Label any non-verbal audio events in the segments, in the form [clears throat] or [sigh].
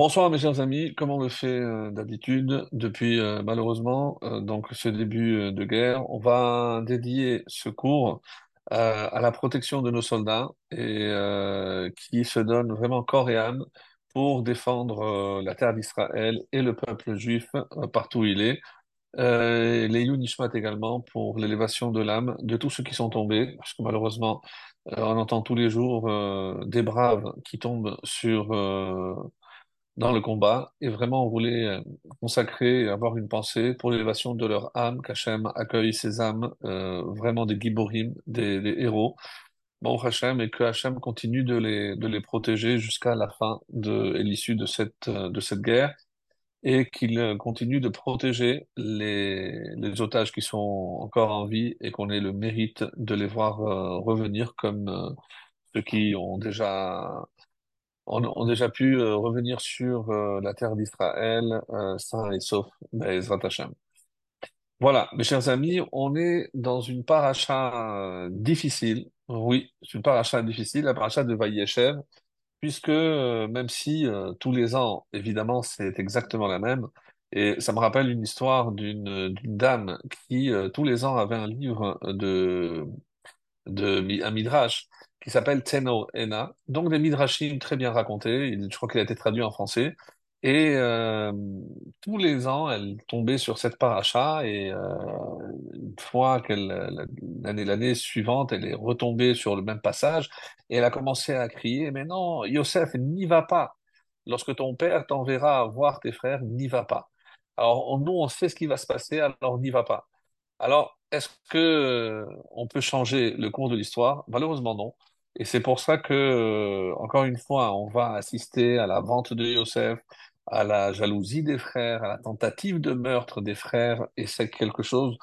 Bonsoir mes chers amis, comme on le fait euh, d'habitude depuis euh, malheureusement euh, donc ce début de guerre, on va dédier ce cours à la protection de nos soldats et qui se donnent vraiment corps et âme pour défendre la terre d'Israël et le peuple juif partout où il est. Euh, les Nishmat également pour l'élévation de l'âme de tous ceux qui sont tombés, parce que malheureusement on entend tous les jours des braves qui tombent sur dans le combat et vraiment voulaient euh, consacrer et avoir une pensée pour l'élévation de leur âme, qu'Hachem accueille ces âmes, euh, vraiment des giborim, des, héros, bon Hachem, et que Hachem continue de les, de les protéger jusqu'à la fin de, et l'issue de cette, euh, de cette guerre, et qu'il continue de protéger les, les otages qui sont encore en vie et qu'on ait le mérite de les voir revenir comme ceux qui ont déjà on, a déjà pu euh, revenir sur euh, la terre d'Israël, euh, sain et sauf, Be'ezrat Hashem. Voilà, mes chers amis, on est dans une paracha difficile. Oui, une paracha difficile, la paracha de Vaïeshev, puisque même si tous les ans, évidemment, c'est exactement la même, et ça me rappelle une histoire d'une dame qui tous les ans avait un livre de de midrash qui s'appelle Teno Ena, donc des midrashim très bien racontés. Je crois qu'il a été traduit en français. Et euh, tous les ans, elle tombait sur cette paracha et euh, une fois qu'elle l'année l'année suivante, elle est retombée sur le même passage et elle a commencé à crier, mais non, Yosef, n'y va pas. Lorsque ton père t'enverra voir tes frères, n'y va pas. Alors nous, on sait ce qui va se passer, alors n'y va pas. Alors, est-ce que euh, on peut changer le cours de l'histoire? Malheureusement, non. Et c'est pour ça que, euh, encore une fois, on va assister à la vente de Yosef, à la jalousie des frères, à la tentative de meurtre des frères, et c'est quelque chose,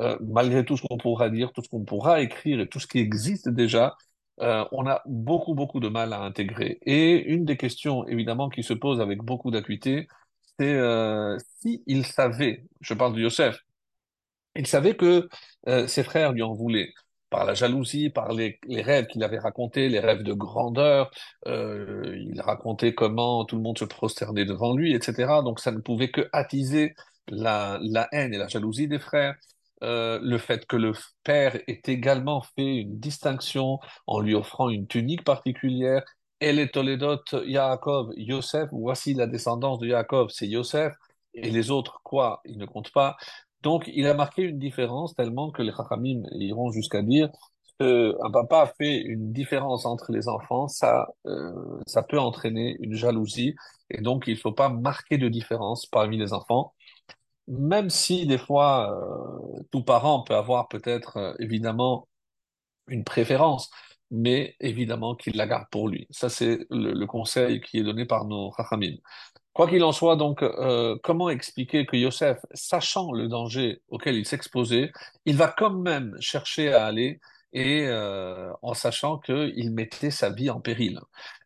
euh, malgré tout ce qu'on pourra dire, tout ce qu'on pourra écrire et tout ce qui existe déjà, euh, on a beaucoup, beaucoup de mal à intégrer. Et une des questions, évidemment, qui se pose avec beaucoup d'acuité, c'est euh, si il savait, je parle de Yosef, il savait que euh, ses frères lui en voulaient par la jalousie, par les, rêves qu'il avait racontés, les rêves de grandeur. Euh, il racontait comment tout le monde se prosternait devant lui, etc. Donc ça ne pouvait que attiser la, haine et la jalousie des frères. Euh, le fait que le père ait également fait une distinction en lui offrant une tunique particulière. Et les Toledot, Yaakov, Yosef, voici la descendance de Yaakov, c'est Yosef. Et les autres, quoi, ils ne comptent pas. Donc, il a marqué une différence tellement que les Chachamim iront jusqu'à dire que un papa fait une différence entre les enfants, ça, euh, ça peut entraîner une jalousie, et donc il faut pas marquer de différence parmi les enfants, même si des fois euh, tout parent peut avoir peut-être euh, évidemment une préférence, mais évidemment qu'il la garde pour lui. Ça, c'est le, conseil qui est donné par nos Chachamim. Quoi qu'il en soit, donc, euh, comment expliquer que Yosef, sachant le danger auquel il s'exposait, il va quand même chercher à aller et euh, en sachant qu'il mettait sa vie en péril.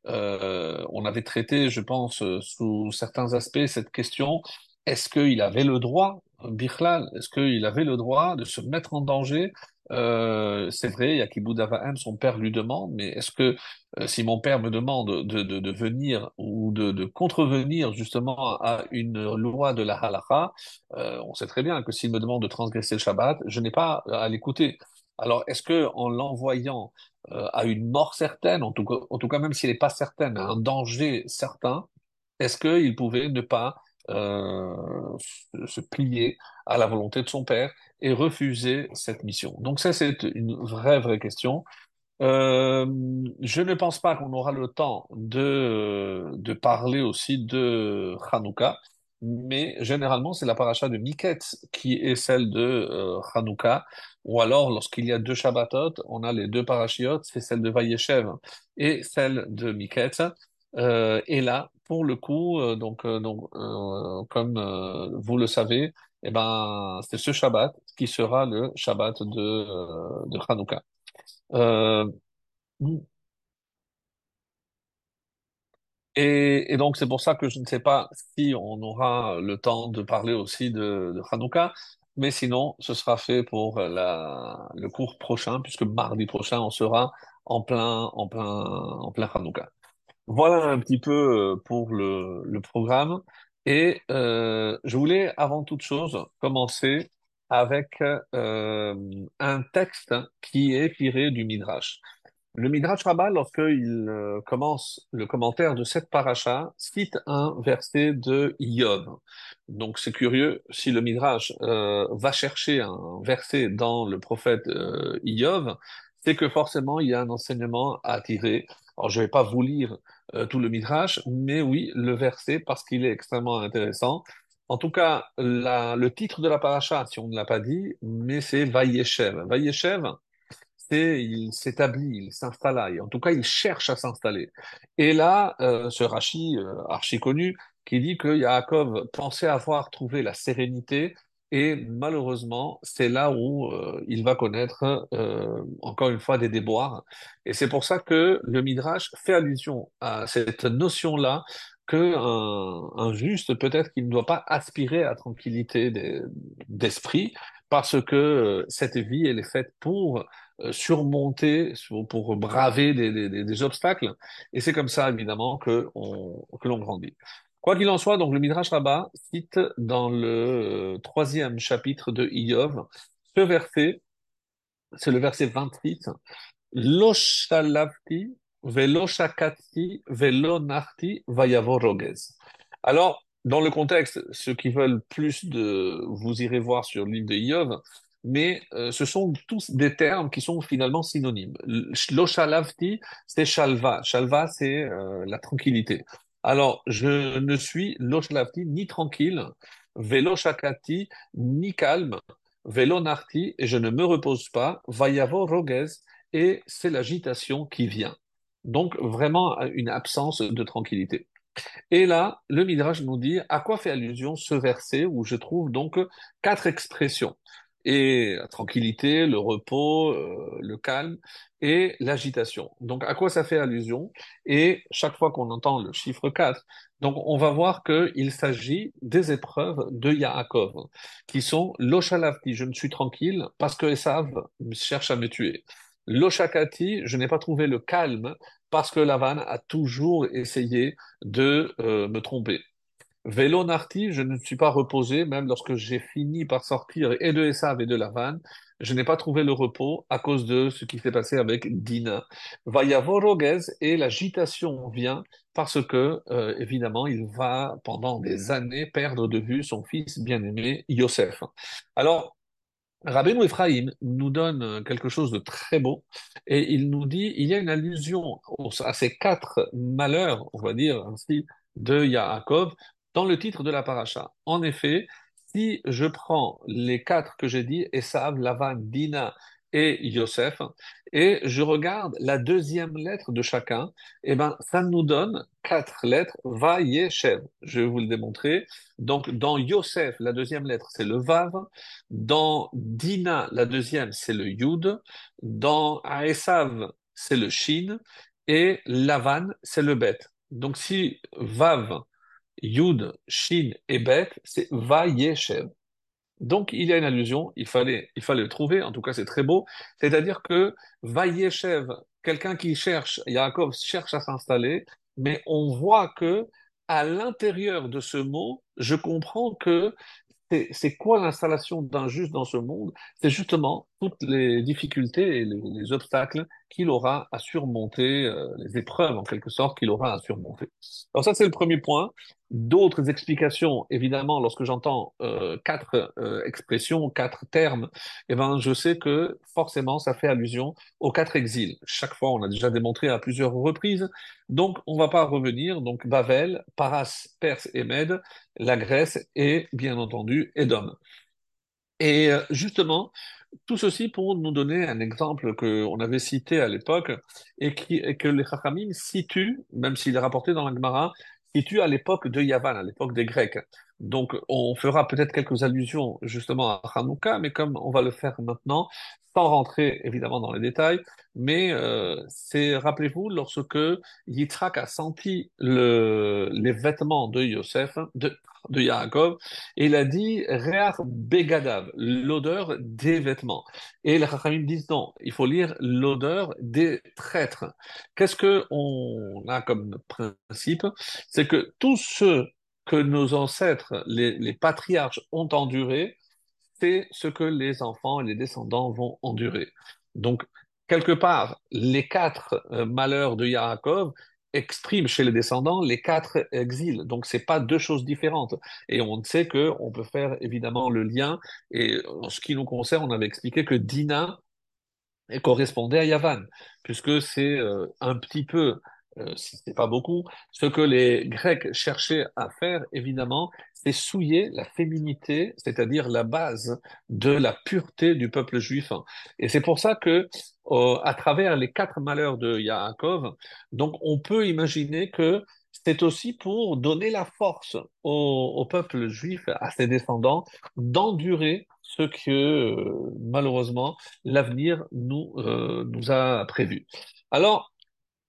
Euh, on avait traité, je pense, sous certains aspects cette question, est-ce qu'il avait le droit, Bichlal, est-ce qu'il avait le droit de se mettre en danger? Euh, c'est vrai, Yakibou Avahem, son père lui demande, mais est-ce que euh, si mon père me demande de, venir ou de, contrevenir justement à une loi de la halakha, euh, on sait très bien que s'il me demande de transgresser le Shabbat, je n'ai pas à l'écouter. Alors, est-ce que en l'envoyant euh, à une mort certaine, en tout cas, en tout cas même s'il n'est pas certain, à un danger certain, est-ce qu'il pouvait ne pas euh, se plier à la volonté de son père et refuser cette mission? Donc ça, c'est une vraie, vraie question. Euh, je ne pense pas qu'on aura le temps de, de parler aussi de Hanouka, mais généralement c'est la paracha de Miketz qui est celle de euh, Hanouka, ou alors lorsqu'il y a deux Shabbatot, on a les deux parachiotes, c'est celle de Vayeshev et celle de Miketz. Euh, et là, pour le coup, euh, donc, euh, donc comme vous le savez, eh ben, c'est ce Shabbat qui sera le Shabbat de, de Hanouka. Et, et donc, c'est pour ça que je ne sais pas si on aura le temps de parler aussi de, de Hanouka, mais sinon, ce sera fait pour la, le cours prochain, puisque mardi prochain, on sera en plein, en plein, en plein Hanouka. Voilà un petit peu euh, pour le, programme. Et euh, je voulais, avant toute chose, commencer avec euh, un texte qui est tiré du Midrash. Le Midrash Rabbah, lorsqu'il commence le commentaire de cette paracha, cite un verset de Iov. Donc c'est curieux, si le Midrash va chercher un verset dans le prophète euh, c'est que forcément il y a un enseignement à tirer. Alors je vais pas vous lire euh, tout le Midrash, mais oui, le verset, parce qu'il est extrêmement intéressant. En tout cas, le titre de la paracha, si on ne l'a pas dit, mais c'est Vayeshev. Vayeshev, c'est il s'établit, il s'installa, et en tout cas, il cherche à s'installer. Et là, euh, ce Rashi, euh, archi connu, qui dit que Yaakov pensait avoir trouvé la sérénité, et malheureusement, c'est là où euh, il va connaître, euh, encore une fois, des déboires. Et c'est pour ça que le Midrash fait allusion à cette notion-là, que un, juste, peut-être qu'il ne doit pas aspirer à tranquillité des- d'esprit, parce que euh, cette vie, elle est faite pour euh, surmonter, pour braver des, des- des- des obstacles. Et c'est comme ça, évidemment, que, on, que l'on grandit. Quoi qu'il en soit, donc le Midrash Rabbah cite dans le euh, troisième chapitre de Iov ce verset, c'est le verset 28, Lo shalavti velo shakati velo narti vayavo rogez. Alors, dans le contexte, ceux qui veulent plus de, vous irez voir sur le de Iov, mais euh, ce sont tous des termes qui sont finalement synonymes. Lo shalavti, c'est shalva. Shalva, c'est euh, la tranquillité. Alors, je ne suis ni tranquille, velo shakati ni calme, velo narti, et je ne me repose pas, vayavo et c'est l'agitation qui vient. Donc vraiment une absence de tranquillité. Et là, le Midrash nous dit à quoi fait allusion ce verset où je trouve donc quatre expressions? Et la tranquillité, le repos, euh, le calme et l'agitation. Donc à quoi ça fait allusion? Et chaque fois qu'on entend le chiffre 4, donc on va voir qu'il s'agit des épreuves de Yaakov, qui sont l'Oshalavti, je ne suis tranquille parce que Esav cherche à me tuer. L'Oshakati, je n'ai pas trouvé le calme parce que Lavan a toujours essayé de euh, me tromper. Vélo Narti, je ne suis pas reposé, même lorsque j'ai fini par sortir et de Esav et de Lavan, je n'ai pas trouvé le repos à cause de ce qui s'est passé avec Dina. Vayavorogez et l'agitation vient parce que, euh, évidemment, il va pendant des années perdre de vue son fils bien-aimé Yosef. Alors, Rabbeinu Ephraim nous donne quelque chose de très beau et il nous dit, il y a une allusion à ces quatre malheurs, on va dire ainsi, de Yaakov dans le titre de la paracha. En effet, si je prends les quatre que j'ai dit, Esav, Lavan, Dina et Yosef, et je regarde la deuxième lettre de chacun, eh ben, ça nous donne quatre lettres, Vayeshev. Je vais vous le démontrer. Donc, dans Yosef, la deuxième lettre, c'est le Vav. Dans Dina, la deuxième, c'est le Yud. Dans Aesav, c'est le Shin. Et Lavan, c'est le Bet. Donc si Vav, Yud, Shin et Bet, c'est Vayeshev. Donc il y a une allusion, il fallait, il fallait le trouver, en tout cas c'est très beau. C'est-à-dire que Vayeshev, quelqu'un qui cherche, Yaakov cherche à s'installer, mais on voit que à l'intérieur de ce mot, je comprends que c'est c'est quoi l'installation d'un juste dans ce monde? C'est justement toutes les difficultés et les, les obstacles qu'il aura à surmonter, euh, les épreuves en quelque sorte qu'il aura à surmonter. Alors ça, c'est le premier point. D'autres explications, évidemment, lorsque j'entends euh, quatre euh, expressions, quatre termes, eh ben, je sais que forcément, ça fait allusion aux quatre exils. Chaque fois, on a déjà démontré à plusieurs reprises. Donc, on va pas revenir. Donc, Babel, Paras, Perse et Mède, la Grèce et, bien entendu, Édom. Et justement, tout ceci pour nous donner un exemple que on avait cité à l'époque et, et que les Chachamim situent, même s'il est rapporté dans la Gemara, situent à l'époque de Yavan, à l'époque des Grecs. Donc, on fera peut-être quelques allusions justement à Hanouka, mais comme on va le faire maintenant, sans rentrer évidemment dans les détails, mais euh, c'est, rappelez-vous, lorsque Yitzhak a senti le, les vêtements de Yosef, de, de Yaakov, et il a dit Reach Begadav, l'odeur des vêtements. Et les Chachamim disent non, il faut lire l'odeur des traîtres. Qu'est-ce que on a comme principe? C'est que tous ceux que nos ancêtres, les, les patriarches, ont enduré, c'est ce que les enfants et les descendants vont endurer. Donc, quelque part, les quatre euh, malheurs de Yaakov expriment chez les descendants les quatre exils. Donc, c'est pas deux choses différentes. Et on sait que on peut faire évidemment le lien. Et en ce qui nous concerne, on avait expliqué que Dina correspondait à Yavan, puisque c'est euh, un petit peu euh, si ce n'est pas beaucoup, ce que les Grecs cherchaient à faire, évidemment, c'est souiller la féminité, c'est-à-dire la base de la pureté du peuple juif. Et c'est pour ça que, euh, à travers les quatre malheurs de Yaakov, donc on peut imaginer que c'est aussi pour donner la force au, peuple juif, à ses descendants, d'endurer ce que, euh, malheureusement, l'avenir nous, nous a prévu. Alors,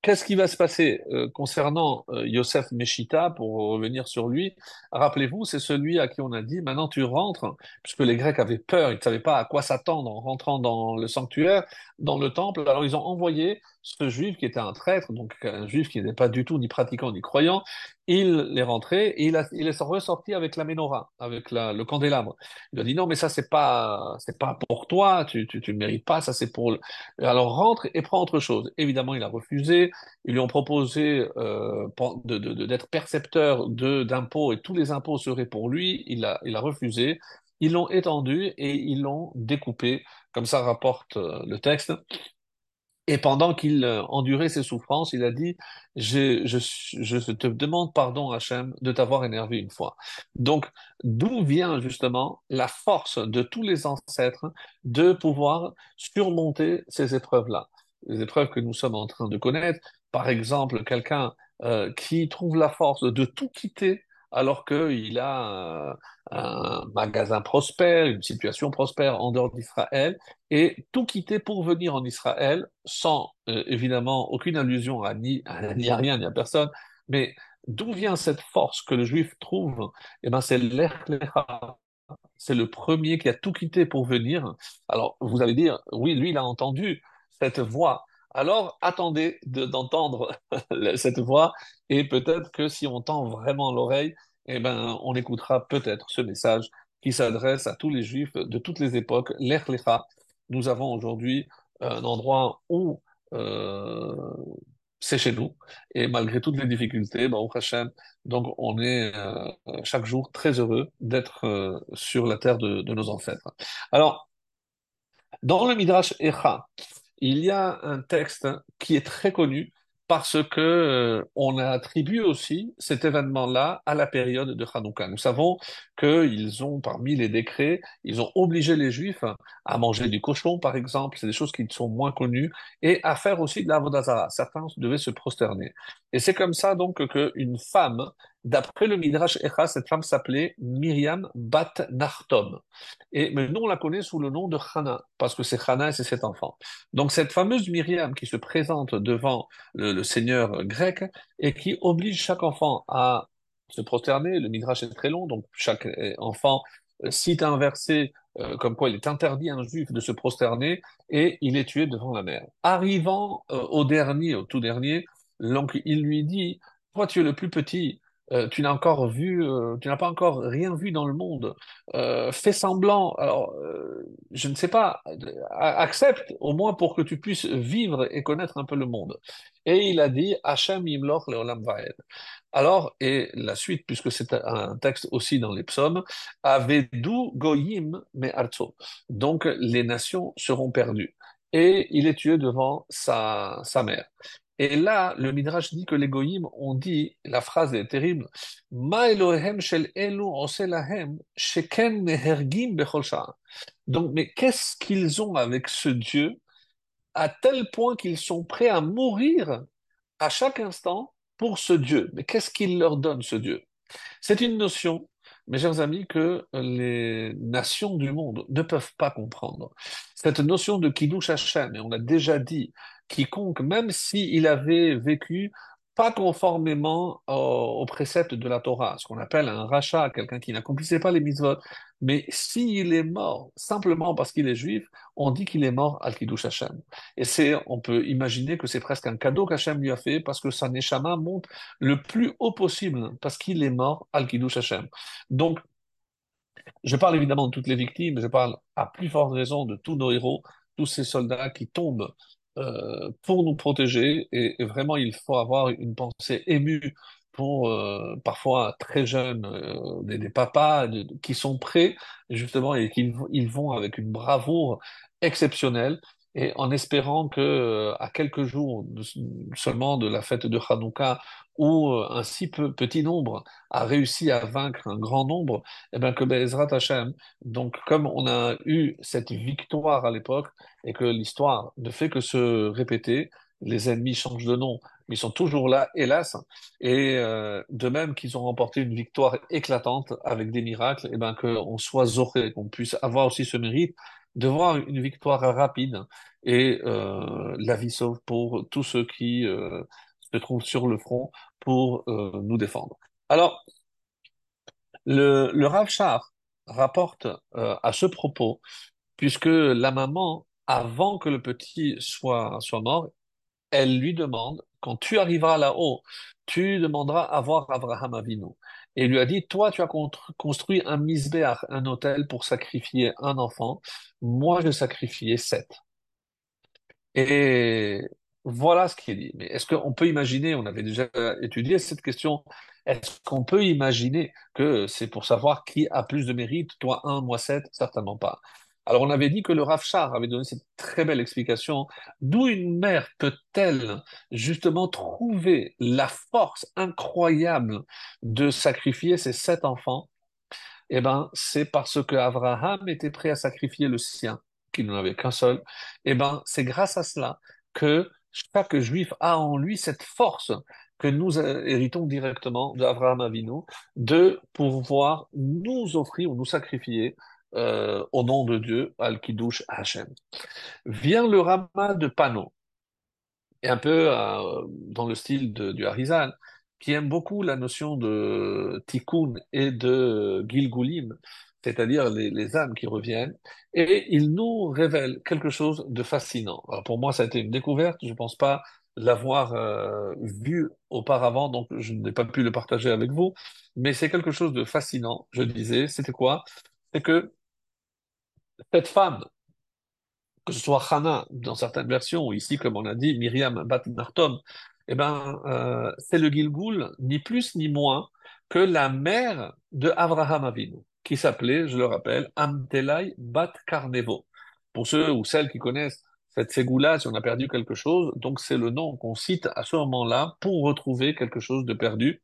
Qu'est-ce qui va se passer euh, concernant euh, Yosef Meshita, pour revenir sur lui? Rappelez-vous, c'est celui à qui on a dit, maintenant tu rentres, puisque les Grecs avaient peur, ils ne savaient pas à quoi s'attendre en rentrant dans le sanctuaire, dans le temple, alors ils ont envoyé ce juif qui était un traître, donc un juif qui n'était pas du tout ni pratiquant ni croyant, il est rentré et il, est ressorti avec la menorah, avec le candélabre. Il a dit non, mais ça c'est pas c'est pas pour toi, tu tu tu mérites pas, ça c'est pour. Alors rentre et prends autre chose. Évidemment, il a refusé. Ils lui ont proposé euh, d'être percepteur d'impôts et tous les impôts seraient pour lui. Il a il a refusé. Ils l'ont étendu et ils l'ont découpé, comme ça rapporte euh, le texte. Et pendant qu'il euh, endurait ses souffrances, il a dit, je, te demande pardon, Hachem, de t'avoir énervé une fois. Donc, d'où vient justement la force de tous les ancêtres de pouvoir surmonter ces épreuves-là? Les épreuves que nous sommes en train de connaître. Par exemple, quelqu'un euh, qui trouve la force de tout quitter alors qu'il a un, magasin prospère, une situation prospère en dehors d'Israël, et tout quitter pour venir en Israël, sans euh, évidemment aucune allusion à ni, à, [laughs] à rien ni à personne, mais d'où vient cette force que le juif trouve? Eh ben, c'est l'Echlecha. C'est le premier qui a tout quitté pour venir. Alors, vous allez dire, oui, lui, il a entendu cette voix alors attendez d'entendre [laughs] cette voix et peut-être que si on tend vraiment l'oreille, eh ben, on écoutera peut-être ce message qui s'adresse à tous les juifs de toutes les époques, l'Echlecha. Nous avons aujourd'hui un endroit où euh, c'est chez nous et malgré toutes les difficultés, Hashem, donc on est euh, chaque jour très heureux d'être euh, sur la terre de, de, nos ancêtres. Alors, dans le Midrash Echa, il y a un texte qui est très connu parce que euh, on a attribué aussi cet événement-là à la période de Hanouka. Nous savons qu'ils ont, parmi les décrets, ils ont obligé les Juifs à manger du cochon, par exemple, c'est des choses qui sont moins connues, et à faire aussi de la vodazara. Certains devaient se prosterner. Et c'est comme ça donc qu'une femme D'après le Midrash Echa, cette femme s'appelait Myriam Bat Nartom. Et, mais nous, on la connaît sous le nom de Hana, parce que c'est Hana et c'est cet enfant. Donc, cette fameuse Myriam qui se présente devant le, seigneur grec et qui oblige chaque enfant à se prosterner, le Midrash est très long, donc chaque euh, enfant euh, cite un verset euh, comme quoi il est interdit à un juif de se prosterner et il est tué devant la mer. Arrivant au dernier, au tout dernier, donc il lui dit, toi tu es le plus petit, euh, tu n'as encore vu, euh, tu n'as pas encore rien vu dans le monde. Euh, fais semblant. Alors, je ne sais pas. Accepte au moins pour que tu puisses vivre et connaître un peu le monde. Et il a dit Hachem imloch leolam vaed. Alors, et la suite, puisque c'est un texte aussi dans les psaumes, Avedu goyim me arzo. Donc, les nations seront perdues. Et il est tué devant sa, sa mère. Et là, le Midrash dit que les goyim ont dit, la phrase est terrible, Donc, mais qu'est-ce qu'ils ont avec ce Dieu à tel point qu'ils sont prêts à mourir à chaque instant pour ce Dieu? Mais qu'est-ce qu'il leur donne, ce Dieu? C'est une notion mes chers amis, que les nations du monde ne peuvent pas comprendre. Cette notion de Kiddush Hashem, et on a déjà dit, quiconque, même s'il avait vécu pas conformément aux, aux préceptes de la Torah, ce qu'on appelle un rachat, quelqu'un qui n'accomplissait pas les mitzvot, mais s'il est mort simplement parce qu'il est juif, on dit qu'il est mort al Kiddush Hashem. Et c'est, on peut imaginer que c'est presque un cadeau qu'Hachem lui a fait parce que sa neshama monte le plus haut possible parce qu'il est mort al Kiddush Hashem. Donc, je parle évidemment de toutes les victimes, je parle à plus forte raison de tous nos héros, tous ces soldats qui tombent euh, pour nous protéger. Et, et, vraiment, il faut avoir une pensée émue euh, parfois très jeunes, euh, des, papas qui sont prêts justement et qui ils vont avec une bravoure exceptionnelle. Et en espérant que euh, à quelques jours seulement de la fête de Hanouka, où un si peu, petit nombre a réussi à vaincre un grand nombre, et eh bien que Bezrat Hashem, donc comme on a eu cette victoire à l'époque et que l'histoire ne fait que se répéter, les ennemis changent de nom, mais ils sont toujours là, hélas. Et euh, de même qu'ils ont remporté une victoire éclatante avec des miracles, et eh ben qu'on soit zoré, qu'on puisse avoir aussi ce mérite de voir une victoire rapide et euh, la vie sauve pour tous ceux qui euh, se trouvent sur le front pour euh, nous défendre. Alors, le, le Rav Shar rapporte euh, à ce propos, puisque la maman, avant que le petit soit, soit mort, elle lui demande, quand tu arriveras là-haut, tu demanderas à voir Abraham Avinu. Et lui a dit, toi, tu as construit un misbéach, un hôtel pour sacrifier un enfant. Moi, je sacrifié sept. Et voilà ce qu'il dit. Mais est-ce qu'on peut imaginer, on avait déjà étudié cette question, est-ce qu'on peut imaginer que c'est pour savoir qui a plus de mérite, toi un, moi sept? Certainement pas. Alors on avait dit que le Rav Shar avait donné cette très belle explication, d'où une mère peut-elle justement trouver la force incroyable de sacrifier ses sept enfants? Eh ben, c'est parce que Abraham était prêt à sacrifier le sien, qu'il n'en avait qu'un seul. Eh ben, c'est grâce à cela que chaque juif a en lui cette force que nous héritons directement d'Abraham Avinu, de pouvoir nous offrir ou nous sacrifier euh, au nom de Dieu, Al-Kiddush Hashem. Vient le Rama de Pano, et un peu euh, dans le style de, du Harizal, qui aime beaucoup la notion de tikkun et de gilgulim, c'est-à-dire les, âmes qui reviennent, et il nous révèle quelque chose de fascinant. Pour moi, ça a été une découverte, je ne pense pas l'avoir euh, vu auparavant, donc je n'ai pas pu le partager avec vous, mais c'est quelque chose de fascinant, je disais, c'était quoi? C'est que cette femme, que ce soit Hannah dans certaines versions, ou ici, comme on a dit, Myriam Bat Nartom, eh ben, euh, c'est le Gilgoul, ni plus ni moins que la mère de Abraham Avinu, qui s'appelait, je le rappelle, Amtelai Bat Karnevo. Pour ceux ou celles qui connaissent cette ségoula, si on a perdu quelque chose, donc c'est le nom qu'on cite à ce moment-là pour retrouver quelque chose de perdu.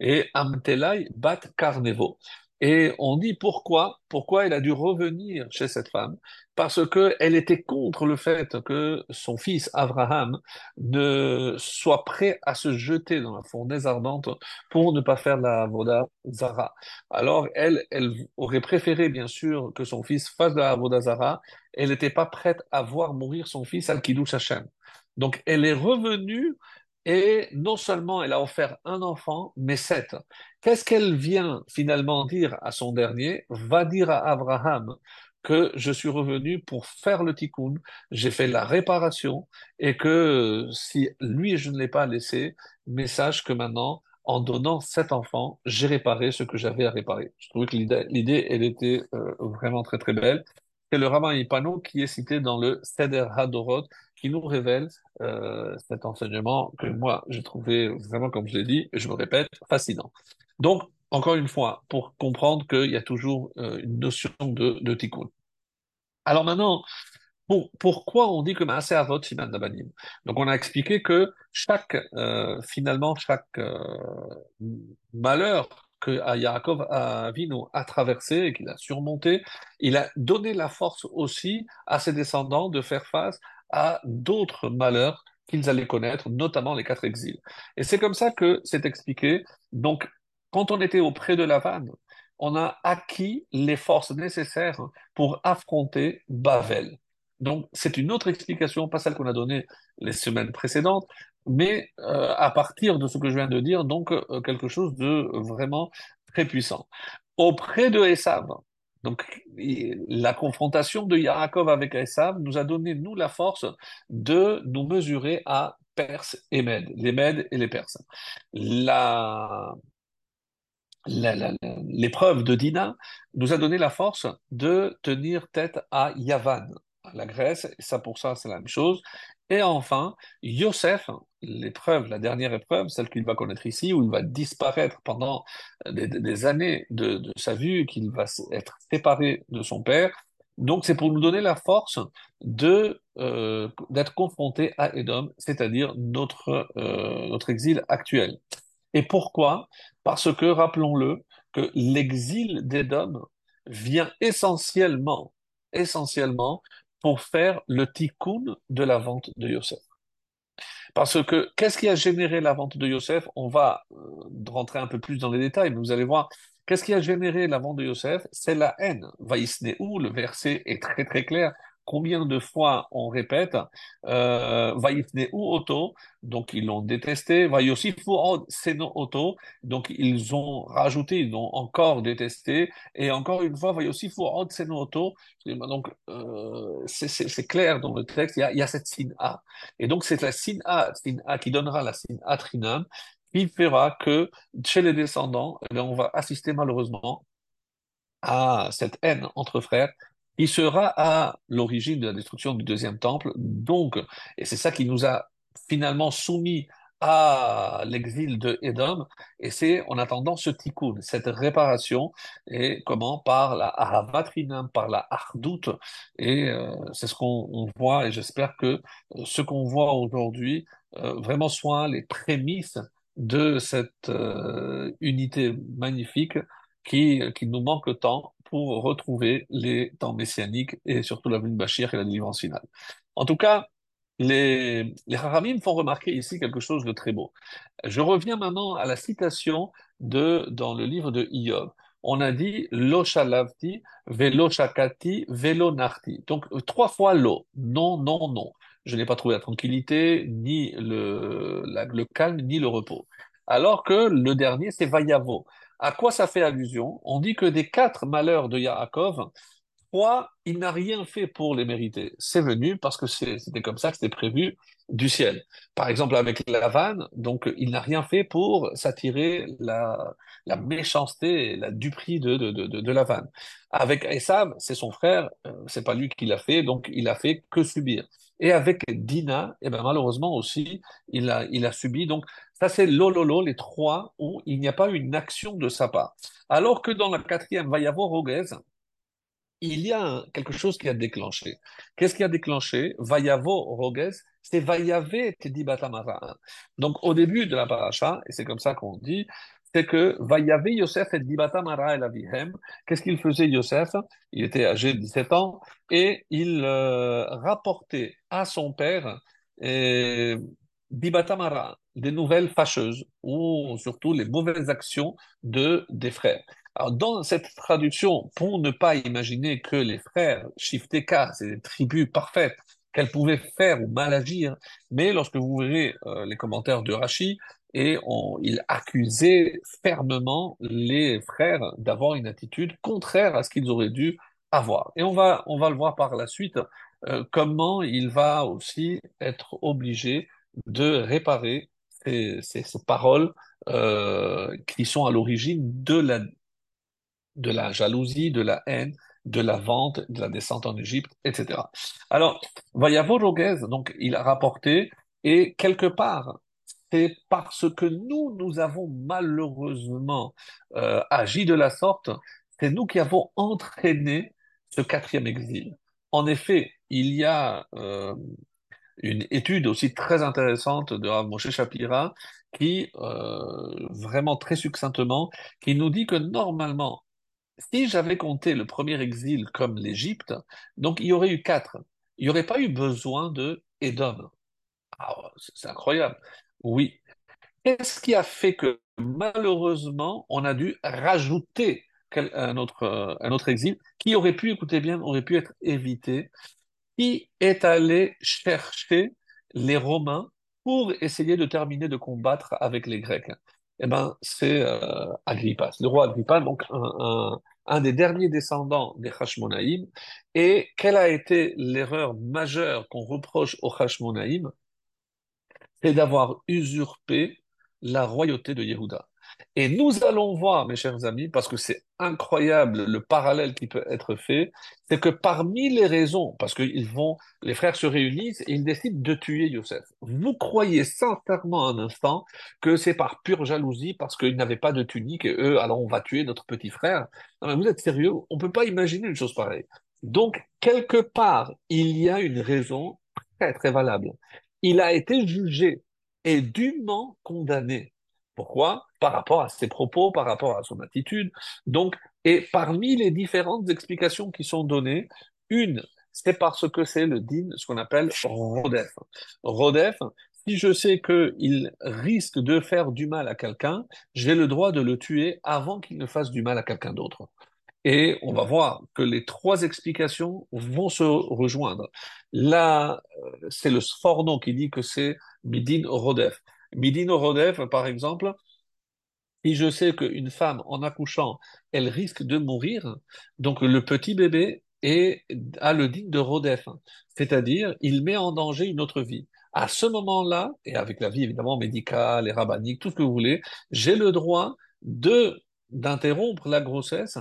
Et Amtelai Bat Karnevo. Et on dit pourquoi, pourquoi elle a dû revenir chez cette femme, parce que elle était contre le fait que son fils Abraham ne soit prêt à se jeter dans la fournaise ardente pour ne pas faire la voda zara. Alors elle, elle aurait préféré bien sûr que son fils fasse la voda zara. Elle n'était pas prête à voir mourir son fils al-Kiddush Hashem. Donc elle est revenue et non seulement elle a offert un enfant, mais sept. Qu'est-ce qu'elle vient finalement dire à son dernier? Va dire à Abraham que je suis revenu pour faire le tikkun, j'ai fait la réparation, et que si lui je ne l'ai pas laissé, mais sache que maintenant, en donnant sept enfants, j'ai réparé ce que j'avais à réparer. Je trouvais que l'idée, elle était euh, vraiment très très belle. C'est le Rabbin Ipano qui est cité dans le Seder Hadorot, qui nous révèle euh, cet enseignement que moi, j'ai trouvé vraiment, comme je l'ai dit, et je me répète, fascinant. Donc, encore une fois, pour comprendre qu'il y a toujours euh, une notion de, tikkun. Alors maintenant, pour, pourquoi on dit que Maaseh Avot Siman Dabanim? Donc on a expliqué que chaque, euh, finalement, chaque malheur que Yaakov Avinu a traversé et qu'il a surmonté, il a donné la force aussi à ses descendants de faire face à d'autres malheurs qu'ils allaient connaître, notamment les quatre exils. Et c'est comme ça que c'est expliqué. Donc, quand on était auprès de la vanne, on a acquis les forces nécessaires pour affronter Bavel. Donc, c'est une autre explication, pas celle qu'on a donnée les semaines précédentes, mais euh, à partir de ce que je viens de dire, donc euh, quelque chose de vraiment très puissant. Auprès de Esav, donc la confrontation de Yaakov avec Esav nous a donné, nous, la force de nous mesurer à Perse et Mèdes, les Mèdes et les Perses. La, l'épreuve de Dina nous a donné la force de tenir tête à Yavan, la Grèce, ça pour ça c'est la même chose. Et enfin, Yosef, l'épreuve, la dernière épreuve, celle qu'il va connaître ici, où il va disparaître pendant des, années de, sa vie, qu'il va être séparé de son père. Donc c'est pour nous donner la force de euh, d'être confronté à Édom, c'est-à-dire notre euh, notre exil actuel. Et pourquoi? Parce que rappelons-le que l'exil d'Édom vient essentiellement essentiellement pour faire le tikkun de la vente de Yosef. Parce que qu'est-ce qui a généré la vente de Yosef? On va euh, rentrer un peu plus dans les détails, mais vous allez voir, qu'est-ce qui a généré la vente de Yosef? C'est la haine. où le verset est très très clair. Combien de fois on répète euh, ou auto, donc ils l'ont détesté. Vayosifu seno auto, donc ils ont rajouté, ils l'ont encore détesté. Et encore une fois, Vayosifu seno auto. Donc euh, c'est clair dans le texte, il y a, cette sin A. Et donc c'est la sin A, sin A qui donnera la sin A trinam, qui fera que chez les descendants, eh on va assister malheureusement à cette haine entre frères il sera à l'origine de la destruction du deuxième temple. Donc, et c'est ça qui nous a finalement soumis à l'exil de Édom, et c'est en attendant ce tikkun, cette réparation, et comment? Par la ahavatrinam, par la ardout, et euh, c'est ce qu'on voit, et j'espère que euh, ce qu'on voit aujourd'hui euh, vraiment soit les prémices de cette unité magnifique qui nous manque tant pour retrouver les temps messianiques et surtout la venue de Bachir et la délivrance finale. En tout cas, les, les Haramim font remarquer ici quelque chose de très beau. Je reviens maintenant à la citation de, dans le livre de Iyov. On a dit lo shalavti, velo shakati, velo narti. Donc trois fois lo. Non, non, non. Je n'ai pas trouvé la tranquillité, ni le, le calme, ni le repos. Alors que le dernier, c'est vayavo. À quoi ça fait allusion? On dit que des quatre malheurs de Yaakov, trois, il n'a rien fait pour les mériter. C'est venu parce que c'était comme ça que c'était prévu du ciel. Par exemple, avec Lavan, donc il n'a rien fait pour s'attirer la, méchanceté, la duperie de, de, de, de Lavan. Avec Esav, c'est son frère, euh, c'est pas lui qui l'a fait, donc il a fait que subir. Et avec Dina, eh ben malheureusement aussi, il a, il a subi. Donc ça, c'est l'ololo, les trois, où il n'y a pas une action de sa part. Alors que dans la quatrième, va y il y a quelque chose qui a déclenché. Qu'est-ce qui a déclenché? Vayavo Roguez, c'est Vayave Tedi Batamara. Donc au début de la paracha, et c'est comme ça qu'on dit, c'est que Vayave Yosef et Dibatamara el Avihem. Qu'est-ce qu'il faisait Yosef? Il était âgé de 17 ans et il euh, rapportait à son père et, Dibatamara, des nouvelles fâcheuses ou surtout les mauvaises actions de des frères. Alors dans cette traduction, pour ne pas imaginer que les frères Shifteka, c'est des tribus parfaites, qu'elles pouvaient faire ou mal agir, mais lorsque vous verrez euh, les commentaires de Rashi, et on, il accusait fermement les frères d'avoir une attitude contraire à ce qu'ils auraient dû avoir. Et on va, on va le voir par la suite, euh, comment il va aussi être obligé de réparer ces, ces, paroles euh, qui sont à l'origine de la, de la jalousie, de la haine, de la vente, de la descente en Égypte, etc. Alors, Vayavo Roguez, donc, il a rapporté, et quelque part, c'est parce que nous, nous avons malheureusement euh, agi de la sorte, c'est nous qui avons entraîné ce quatrième exil. En effet, il y a euh, une étude aussi très intéressante de Rav Moshe Shapira qui, euh, vraiment très succinctement, qui nous dit que normalement, si j'avais compté le premier exil comme l'Égypte, donc il y aurait eu quatre. Il n'y aurait pas eu besoin de Édom. Ah, c'est incroyable. Oui. Qu'est-ce qui a fait que malheureusement, on a dû rajouter un autre, euh, un autre exil qui aurait pu, écoutez bien, aurait pu être évité, qui est allé chercher les Romains pour essayer de terminer de combattre avec les Grecs. Eh ben, c'est euh, Agrippa, le roi Agrippa, donc un des derniers descendants des Hashmonaïm. Et quelle a été l'erreur majeure qu'on reproche aux Hashmonaïm C'est d'avoir usurpé la royauté de Yehuda. Et nous allons voir, mes chers amis, parce que c'est incroyable le parallèle qui peut être fait, c'est que parmi les raisons, parce que ils vont, les frères se réunissent et ils décident de tuer Yosef. Vous croyez sincèrement un instant que c'est par pure jalousie, parce qu'ils n'avaient pas de tunique et eux, alors on va tuer notre petit frère? Non mais vous êtes sérieux? On peut pas imaginer une chose pareille. Donc, quelque part, il y a une raison très très valable. Il a été jugé et dûment condamné. Pourquoi? Par rapport à ses propos, par rapport à son attitude. Donc, et parmi les différentes explications qui sont données, une, c'est parce que c'est le din, ce qu'on appelle rodef. Rodef, si je sais qu'il risque de faire du mal à quelqu'un, j'ai le droit de le tuer avant qu'il ne fasse du mal à quelqu'un d'autre. Et on va voir que les trois explications vont se rejoindre. Là, euh, c'est le Sforno qui dit que c'est Midin Rodef. Midin Rodef, par exemple, si je sais qu'une femme, en accouchant, elle risque de mourir, donc le petit bébé est, a le digne de Rodef, c'est-à-dire il met en danger une autre vie. À ce moment-là, et avec la vie évidemment médicale et rabbinique, tout ce que vous voulez, j'ai le droit de d'interrompre la grossesse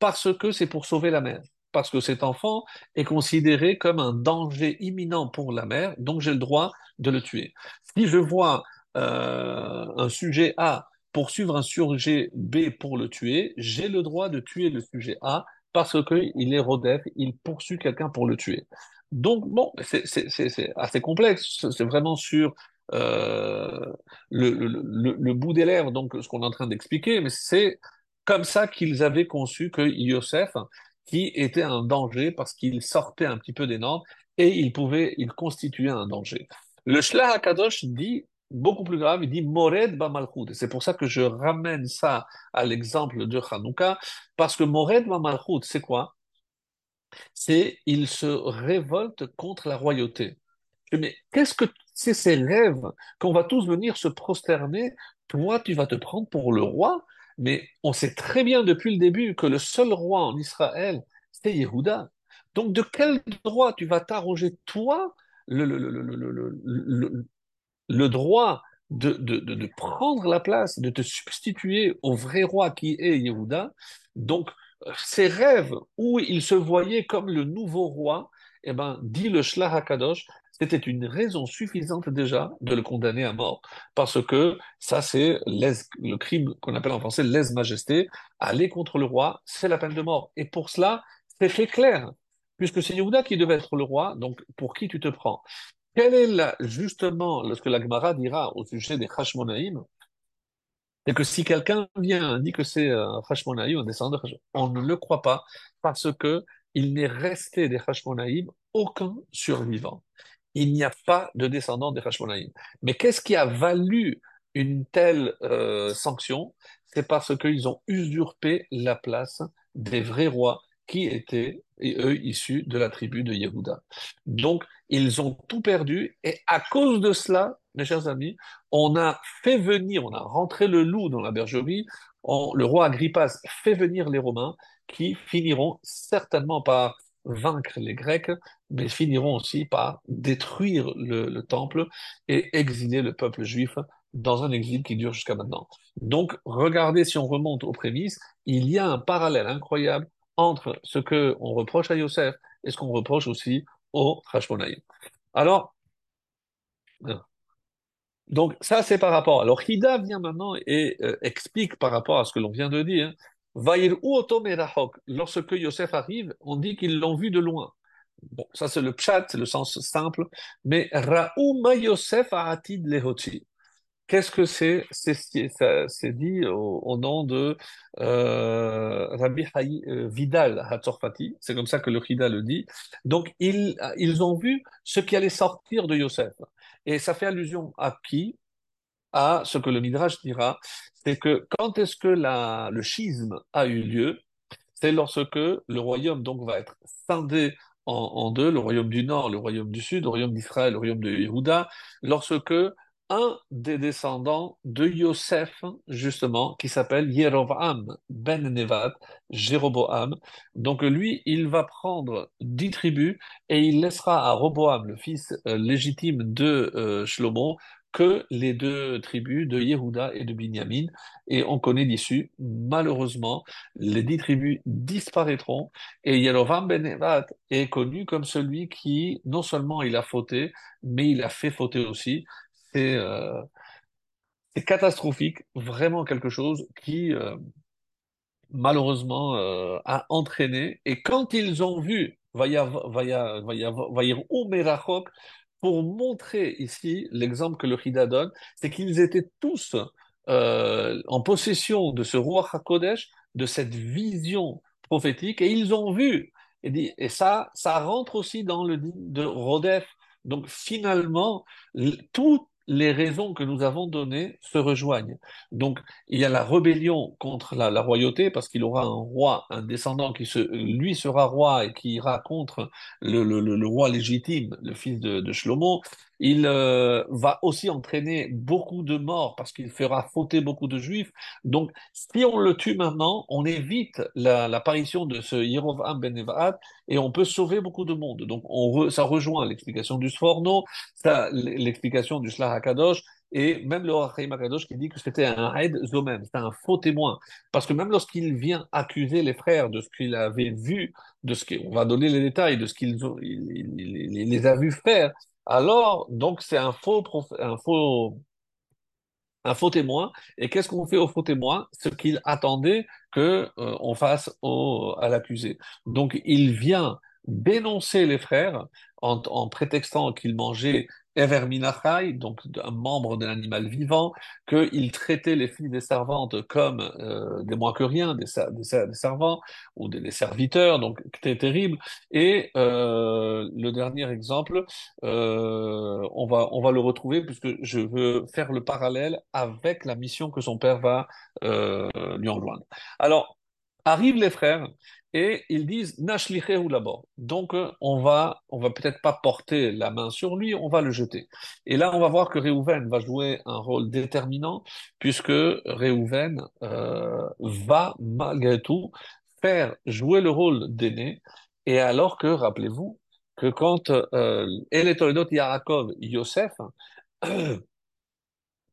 parce que c'est pour sauver la mère. Parce que cet enfant est considéré comme un danger imminent pour la mère, donc j'ai le droit de le tuer. Si je vois euh, un sujet A poursuivre un sujet B pour le tuer, j'ai le droit de tuer le sujet A parce qu'il est rodef, il poursuit quelqu'un pour le tuer. Donc, bon, c'est assez complexe, c'est vraiment sur euh, le, bout des lèvres, donc ce qu'on est en train d'expliquer, mais c'est comme ça qu'ils avaient conçu que Yosef, qui était un danger parce qu'il sortait un petit peu des normes et il pouvait, il constituait un danger. Le Shlach HaKadosh dit beaucoup plus grave, il dit Mored Bamalchut. C'est pour ça que je ramène ça à l'exemple de Hanouka, parce que Mored Bamalchut, c'est quoi? C'est il se révolte contre la royauté. Mais qu'est-ce que c'est ces rêves qu'on va tous venir se prosterner? Toi, tu vas te prendre pour le roi? Mais on sait très bien depuis le début que le seul roi en Israël, c'était Yehuda. Donc de quel droit tu vas t'arroger, toi, le, droit de, prendre la place, de te substituer au vrai roi qui est Yehuda? Donc ces rêves où il se voyait comme le nouveau roi, eh ben, dit le Shlach HaKadosh, c'était une raison suffisante déjà de le condamner à mort. Parce que ça, c'est le crime qu'on appelle en français lèse-majesté. Aller contre le roi, c'est la peine de mort. Et pour cela, c'est fait clair. Puisque c'est Yehuda qui devait être le roi, donc pour qui tu te prends? Quel est la, justement ce que la Gemara dira au sujet des Hashmonaïm c'est que si quelqu'un vient et dit que c'est un Hashmonaïm, un descendant de on ne le croit pas parce que il n'est resté des Hashmonaïm aucun survivant il n'y a pas de descendants des Hashmonaïm. Mais qu'est-ce qui a valu une telle euh, sanction? C'est parce qu'ils ont usurpé la place des vrais rois qui étaient, et eux, issus de la tribu de Yehuda. Donc, ils ont tout perdu, et à cause de cela, mes chers amis, on a fait venir, on a rentré le loup dans la bergerie, le roi Agrippas fait venir les Romains, qui finiront certainement par vaincre les Grecs, mais finiront aussi par détruire le, temple et exiler le peuple juif dans un exil qui dure jusqu'à maintenant. Donc, regardez si on remonte aux prémices, il y a un parallèle incroyable entre ce que on reproche à Yosef et ce qu'on reproche aussi au Hashmonaïm. Alors, donc ça c'est par rapport. Alors Hida vient maintenant et euh, explique par rapport à ce que l'on vient de dire Lorsque Yosef arrive, on dit qu'ils l'ont vu de loin. Bon, ça c'est le pshat, c'est le sens simple. Mais Raouma Yosef Atid Lehoti. Qu'est-ce que c'est? C'est dit au, nom de euh, Rabbi euh, Vidal Hatzorfati. C'est comme ça que le Chida le dit. Donc, ils, ils ont vu ce qui allait sortir de Yosef. Et ça fait allusion à qui? À ce que le Midrash dira c'est que quand est-ce que la, le schisme a eu lieu c'est lorsque le royaume donc va être scindé en, en deux, le royaume du nord, le royaume du sud, le royaume d'Israël, le royaume de Yehuda, lorsque un des descendants de Yosef, justement, qui s'appelle Yerovam ben Nevat, Jéroboam. Donc lui, il va prendre dix tribus et il laissera à Roboam, le fils euh, légitime de euh, Shlomo, que les deux tribus de Yehuda et de Binyamin. Et on connaît l'issue. Malheureusement, les dix tribus disparaîtront et Yerovam ben est connu comme celui qui, non seulement il a fauté, mais il a fait fauter aussi c'est euh, catastrophique, vraiment quelque chose qui euh, malheureusement euh, a entraîné. Et quand ils ont vu Vaya, Vaya, Vaya, pour montrer ici l'exemple que le Hida donne, c'est qu'ils étaient tous euh, en possession de ce roi Hakodesh, de cette vision prophétique, et ils ont vu. Et, et ça, ça rentre aussi dans le de Rodef. Donc finalement, tout les raisons que nous avons données se rejoignent. Donc, il y a la rébellion contre la, royauté, parce qu'il aura un roi, un descendant qui se, lui sera roi et qui ira contre le, le- le- le roi légitime, le fils de, de Shlomo. Il euh, va aussi entraîner beaucoup de morts parce qu'il fera fauter beaucoup de juifs. Donc, si on le tue maintenant, on évite la- l'apparition de ce Yerovam ben Nevat et on peut sauver beaucoup de monde. Donc, on re- ça rejoint l'explication du Sforno, l'explication du Shlach HaKadosh, et même le Rachaim HaKadosh qui dit que c'était un Haed Zomem, c'était un faux témoin. Parce que même lorsqu'il vient accuser les frères de ce qu'il avait vu, de ce qu'on va donner les détails, de ce qu'ils ont, il, il- il- il les a vus faire, alors, donc, c'est un faux, témoin. Et qu'est-ce qu'on fait au faux témoin? Ce qu'il attendait que euh, on fasse à l'accusé. Donc il vient dénoncer les frères en, en prétextant qu'ils mangeaient Ever Minachai, donc un membre de l'animal vivant, qu'ils traitaient les filles des servantes comme euh, des moins que rien, des, des, ser- des servants ou des, des serviteurs, donc c'était terrible. Et euh, le dernier exemple, euh, on va, on va le retrouver puisque je veux faire le parallèle avec la mission que son père va euh, lui enjoindre. Alors, arrivent les frères et ils disent Nashlichehu d'abord. Donc, euh, on va, on va peut-être pas porter la main sur lui, on va le jeter. Et là, on va voir que Réhouven va jouer un rôle déterminant puisque Réhouven euh, va malgré tout faire jouer le rôle d'aîné. Et alors que, rappelez-vous, que quand euh, El Toledot Yaakov Yosef, [clears throat]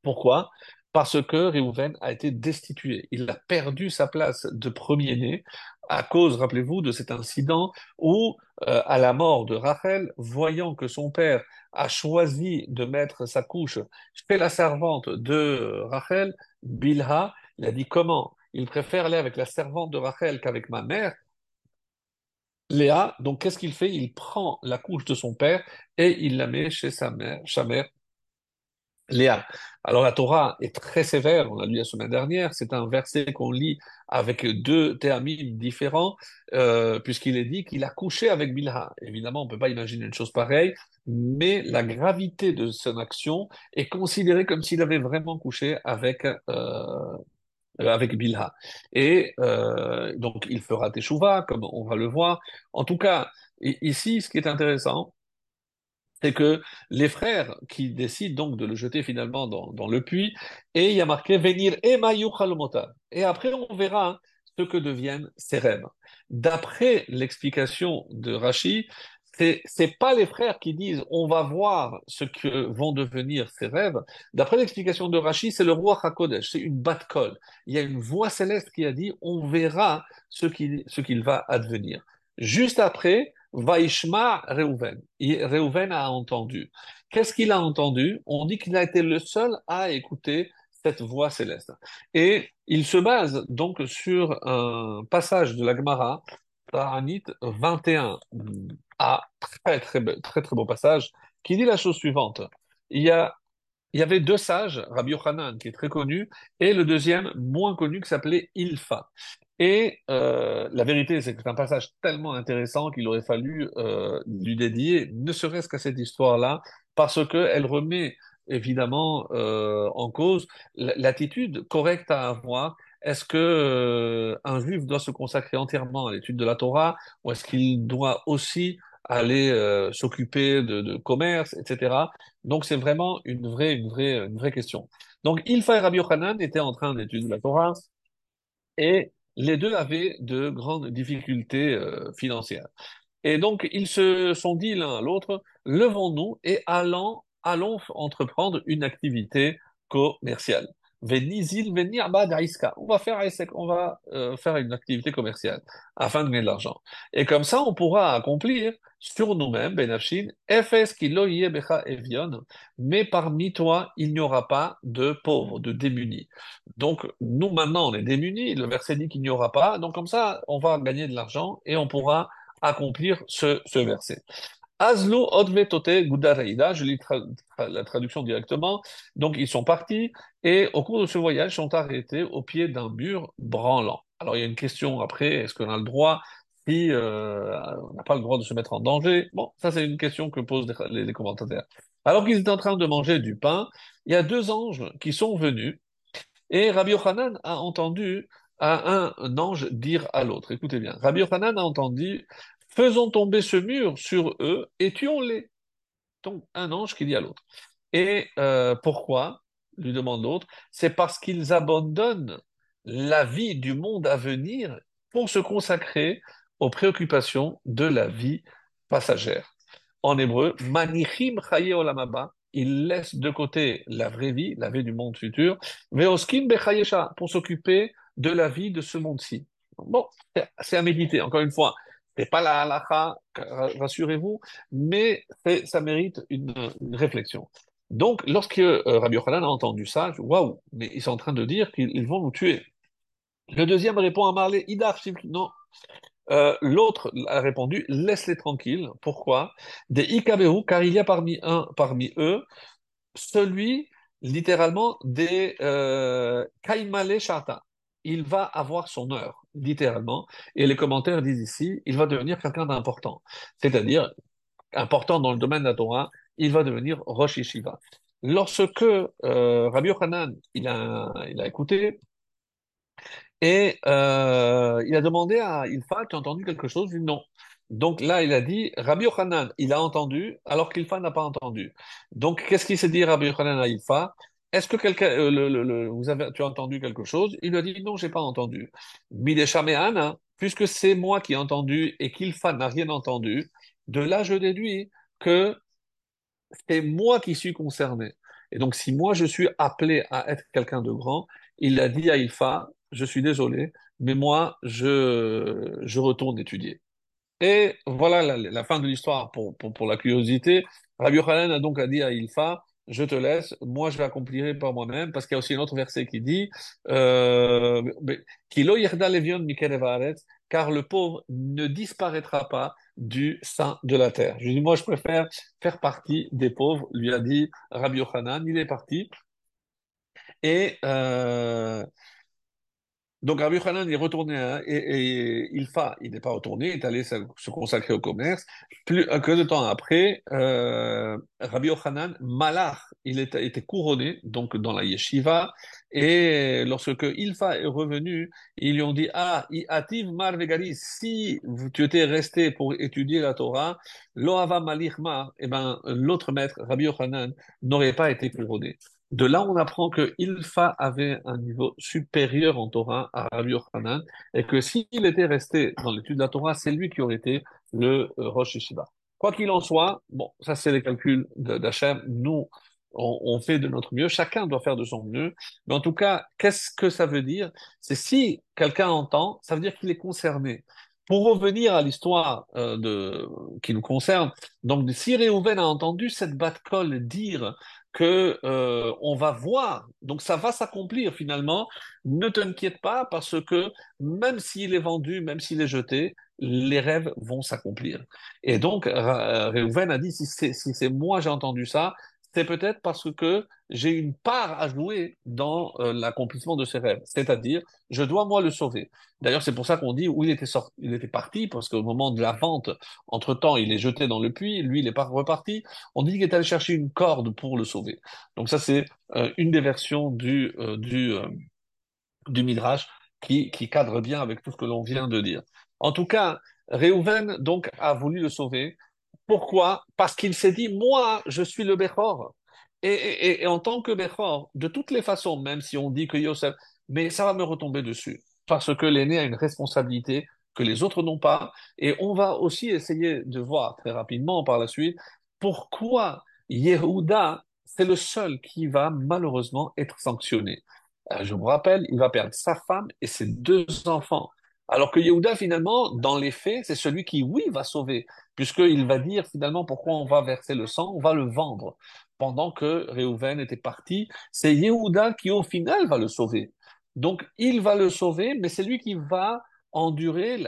pourquoi? Parce que Réhouven a été destitué. Il a perdu sa place de premier-né à cause, rappelez-vous, de cet incident où, euh, à la mort de Rachel, voyant que son père a choisi de mettre sa couche chez la servante de Rachel, Bilha, il a dit comment? Il préfère aller avec la servante de Rachel qu'avec ma mère? Léa, donc qu'est-ce qu'il fait? Il prend la couche de son père et il la met chez sa mère, sa mère Léa. Alors la Torah est très sévère, on l'a lu la semaine dernière, c'est un verset qu'on lit avec deux théamines différents, euh, puisqu'il est dit qu'il a couché avec Bilha. Évidemment, on ne peut pas imaginer une chose pareille, mais la gravité de son action est considérée comme s'il avait vraiment couché avec, euh, avec Bilha. Et euh, donc il fera teshuva, comme on va le voir. En tout cas, ici, ce qui est intéressant, c'est que les frères qui décident donc de le jeter finalement dans, dans le puits, et il y a marqué venir Chalomota. Et après, on verra hein, ce que deviennent ces rêves. D'après l'explication de Rashi, c'est c'est pas les frères qui disent on va voir ce que vont devenir ces rêves. D'après l'explication de Rashi, c'est le roi Hakodesh, c'est une batte colle. Il y a une voix céleste qui a dit on verra ce ce qu'il va advenir. Juste après, Vaishma Reuven. Reuven a entendu. Qu'est-ce qu'il a entendu? On dit qu'il a été le seul à écouter cette voix céleste. Et il se base donc sur un passage de la Gemara, Ta'anit 21, à très très be- très très beau passage, qui dit la chose suivante. Il y a il y avait deux sages, Rabbi Yochanan, qui est très connu, et le deuxième, moins connu, qui s'appelait Ilfa. Et euh, la vérité, c'est que c'est un passage tellement intéressant qu'il aurait fallu euh, lui dédier, ne serait-ce qu'à cette histoire-là, parce qu'elle remet évidemment euh, en cause l'attitude correcte à avoir. est-ce que un juif doit se consacrer entièrement à l'étude de la Torah ou est-ce qu'il doit aussi aller euh, s'occuper de, de commerce, etc. Donc c'est vraiment une vraie, une vraie, une vraie question. Donc Ilfa et Rabbi Yochanan étaient en train d'étudier la Torah et les deux avaient de grandes difficultés euh, financières. Et donc, ils se sont dit l'un à l'autre, levons-nous et allons, allons entreprendre une activité commerciale. Venizil, venir On va faire on va euh, faire une activité commerciale afin de gagner de l'argent. Et comme ça, on pourra accomplir sur nous-mêmes, Benafshin, Efes becha evion, mais parmi toi, il n'y aura pas de pauvres, de démunis. Donc, nous maintenant, on est démunis, le verset dit qu'il n'y aura pas, donc comme ça, on va gagner de l'argent et on pourra accomplir ce, ce verset. Azlo odvetote gudareida, je lis la traduction directement. Donc ils sont partis et au cours de ce voyage sont arrêtés au pied d'un mur branlant. Alors il y a une question après, est-ce qu'on a le droit? Si euh, on n'a pas le droit de se mettre en danger Bon, ça c'est une question que posent les, les commentateurs. Alors qu'ils étaient en train de manger du pain, il y a deux anges qui sont venus et Rabbi Yochanan a entendu un, ange dire à l'autre. Écoutez bien, Rabbi Yochanan a entendu Faisons tomber ce mur sur eux et tuons-les. Donc, un ange qui dit à l'autre. Et euh, pourquoi? lui demande l'autre. C'est parce qu'ils abandonnent la vie du monde à venir pour se consacrer aux préoccupations de la vie passagère. En hébreu, manichim chaye olamaba, ils laissent de côté la vraie vie, la vie du monde futur, veoskim pour s'occuper de la vie de ce monde-ci. Bon, c'est à méditer, encore une fois. C'est pas la halakha, rassurez-vous, mais ça mérite une, réflexion. Donc, lorsque euh, Rabbi Yochanan a entendu ça, waouh, mais ils sont en train de dire qu'ils vont nous tuer. Le deuxième répond à Marley, Idar, non. Euh, L'autre a répondu, laisse-les tranquilles. Pourquoi? Des Ikabehu, car il y a parmi eux celui, littéralement, des euh, Kaimale Shata. Il va avoir son heure littéralement. Et les commentaires disent ici, il va devenir quelqu'un d'important. C'est-à-dire, important dans le domaine de la Torah, il va devenir Rosh Yeshiva. Lorsque euh, Rabbi Yochanan, il a, il a écouté, et euh, il a demandé à Ilfa, tu as entendu quelque chose? Il dit non. Donc là, il a dit, Rabbi Yochanan, il a entendu, alors qu'Ilfa n'a pas entendu. Donc, qu'est-ce qu'il s'est dit Rabbi Yochanan à Ilfa est-ce que quelqu'un, euh, le, vous avez, tu as entendu quelque chose? Il lui a dit non, j'ai pas entendu. Mideshamehan, puisque c'est moi qui ai entendu et qu'Ilfa n'a rien entendu, de là je déduis que c'est moi qui suis concerné. Et donc si moi je suis appelé à être quelqu'un de grand, il a dit à Ilfa, je suis désolé, mais moi je, je retourne étudier. Et voilà la, fin de l'histoire pour, pour, pour, la curiosité. Rabbi Yochanan a donc dit à Ilfa, je te laisse, moi je l'accomplirai par moi-même, parce qu'il y a aussi un autre verset qui dit euh, car le pauvre ne disparaîtra pas du sein de la terre. Je dis, moi je préfère faire partie des pauvres, lui a dit Rabbi Yochanan, il est parti. Et euh, donc Rabbi Yochanan est retourné hein, et, et, il n'est pas retourné, il est allé se consacrer au commerce. Plus que de temps après, euh, Rabbi Yochanan, Malach, il était, était, couronné donc dans la yeshiva. Et lorsque Ilfa est revenu, ils lui ont dit Ah, Ativ Mar si tu étais resté pour étudier la Torah, Loava Malichma, eh ben, l'autre maître, Rabbi Yochanan, n'aurait pas été couronné. De là, on apprend que Ilfa avait un niveau supérieur en Torah à Rabbi Yochanan et que s'il était resté dans l'étude de la Torah, c'est lui qui aurait été le euh, Rosh Yeshiva. Quoi qu'il en soit, bon, ça c'est les calculs d'Hachem. Nous, on, fait de notre mieux. Chacun doit faire de son mieux. Mais en tout cas, qu'est-ce que ça veut dire? C'est si quelqu'un entend, ça veut dire qu'il est concerné. Pour revenir à l'histoire euh, de qui nous concerne, donc si Réhouven a entendu cette batte-colle dire euh, on va voir. Donc ça va s'accomplir finalement. Ne t'inquiète pas parce que même s'il est vendu, même s'il est jeté, les rêves vont s'accomplir. Et donc Réhouven a dit si c'est moi j'ai entendu ça, c'est peut-être parce que j'ai une part à jouer dans euh, l'accomplissement de ses rêves. C'est-à-dire, je dois moi le sauver. D'ailleurs, c'est pour ça qu'on dit où il était sorti, il était parti, parce qu'au moment de la vente, entre-temps, il est jeté dans le puits, lui, il n'est pas reparti. On dit qu'il est allé chercher une corde pour le sauver. Donc ça, c'est euh, une des versions du, euh, du, du Midrash qui, qui cadre bien avec tout ce que l'on vient de dire. En tout cas, Réhouven donc a voulu le sauver. Pourquoi? Parce qu'il s'est dit, moi, je suis le Bechor. Et, en tant que Bechor, de toutes les façons, même si on dit que Yosef, mais ça va me retomber dessus. Parce que l'aîné a une responsabilité que les autres n'ont pas. Et on va aussi essayer de voir très rapidement par la suite pourquoi Yehuda, c'est le seul qui va malheureusement être sanctionné. Euh, Je vous rappelle, il va perdre sa femme et ses deux enfants. Alors que Yehuda, finalement, dans les faits, c'est celui qui, oui, va sauver, puisqu'il va dire finalement pourquoi on va verser le sang, on va le vendre. Pendant que Réhouven était parti, c'est Yehuda qui, au final, va le sauver. Donc, il va le sauver, mais c'est lui qui va endurer,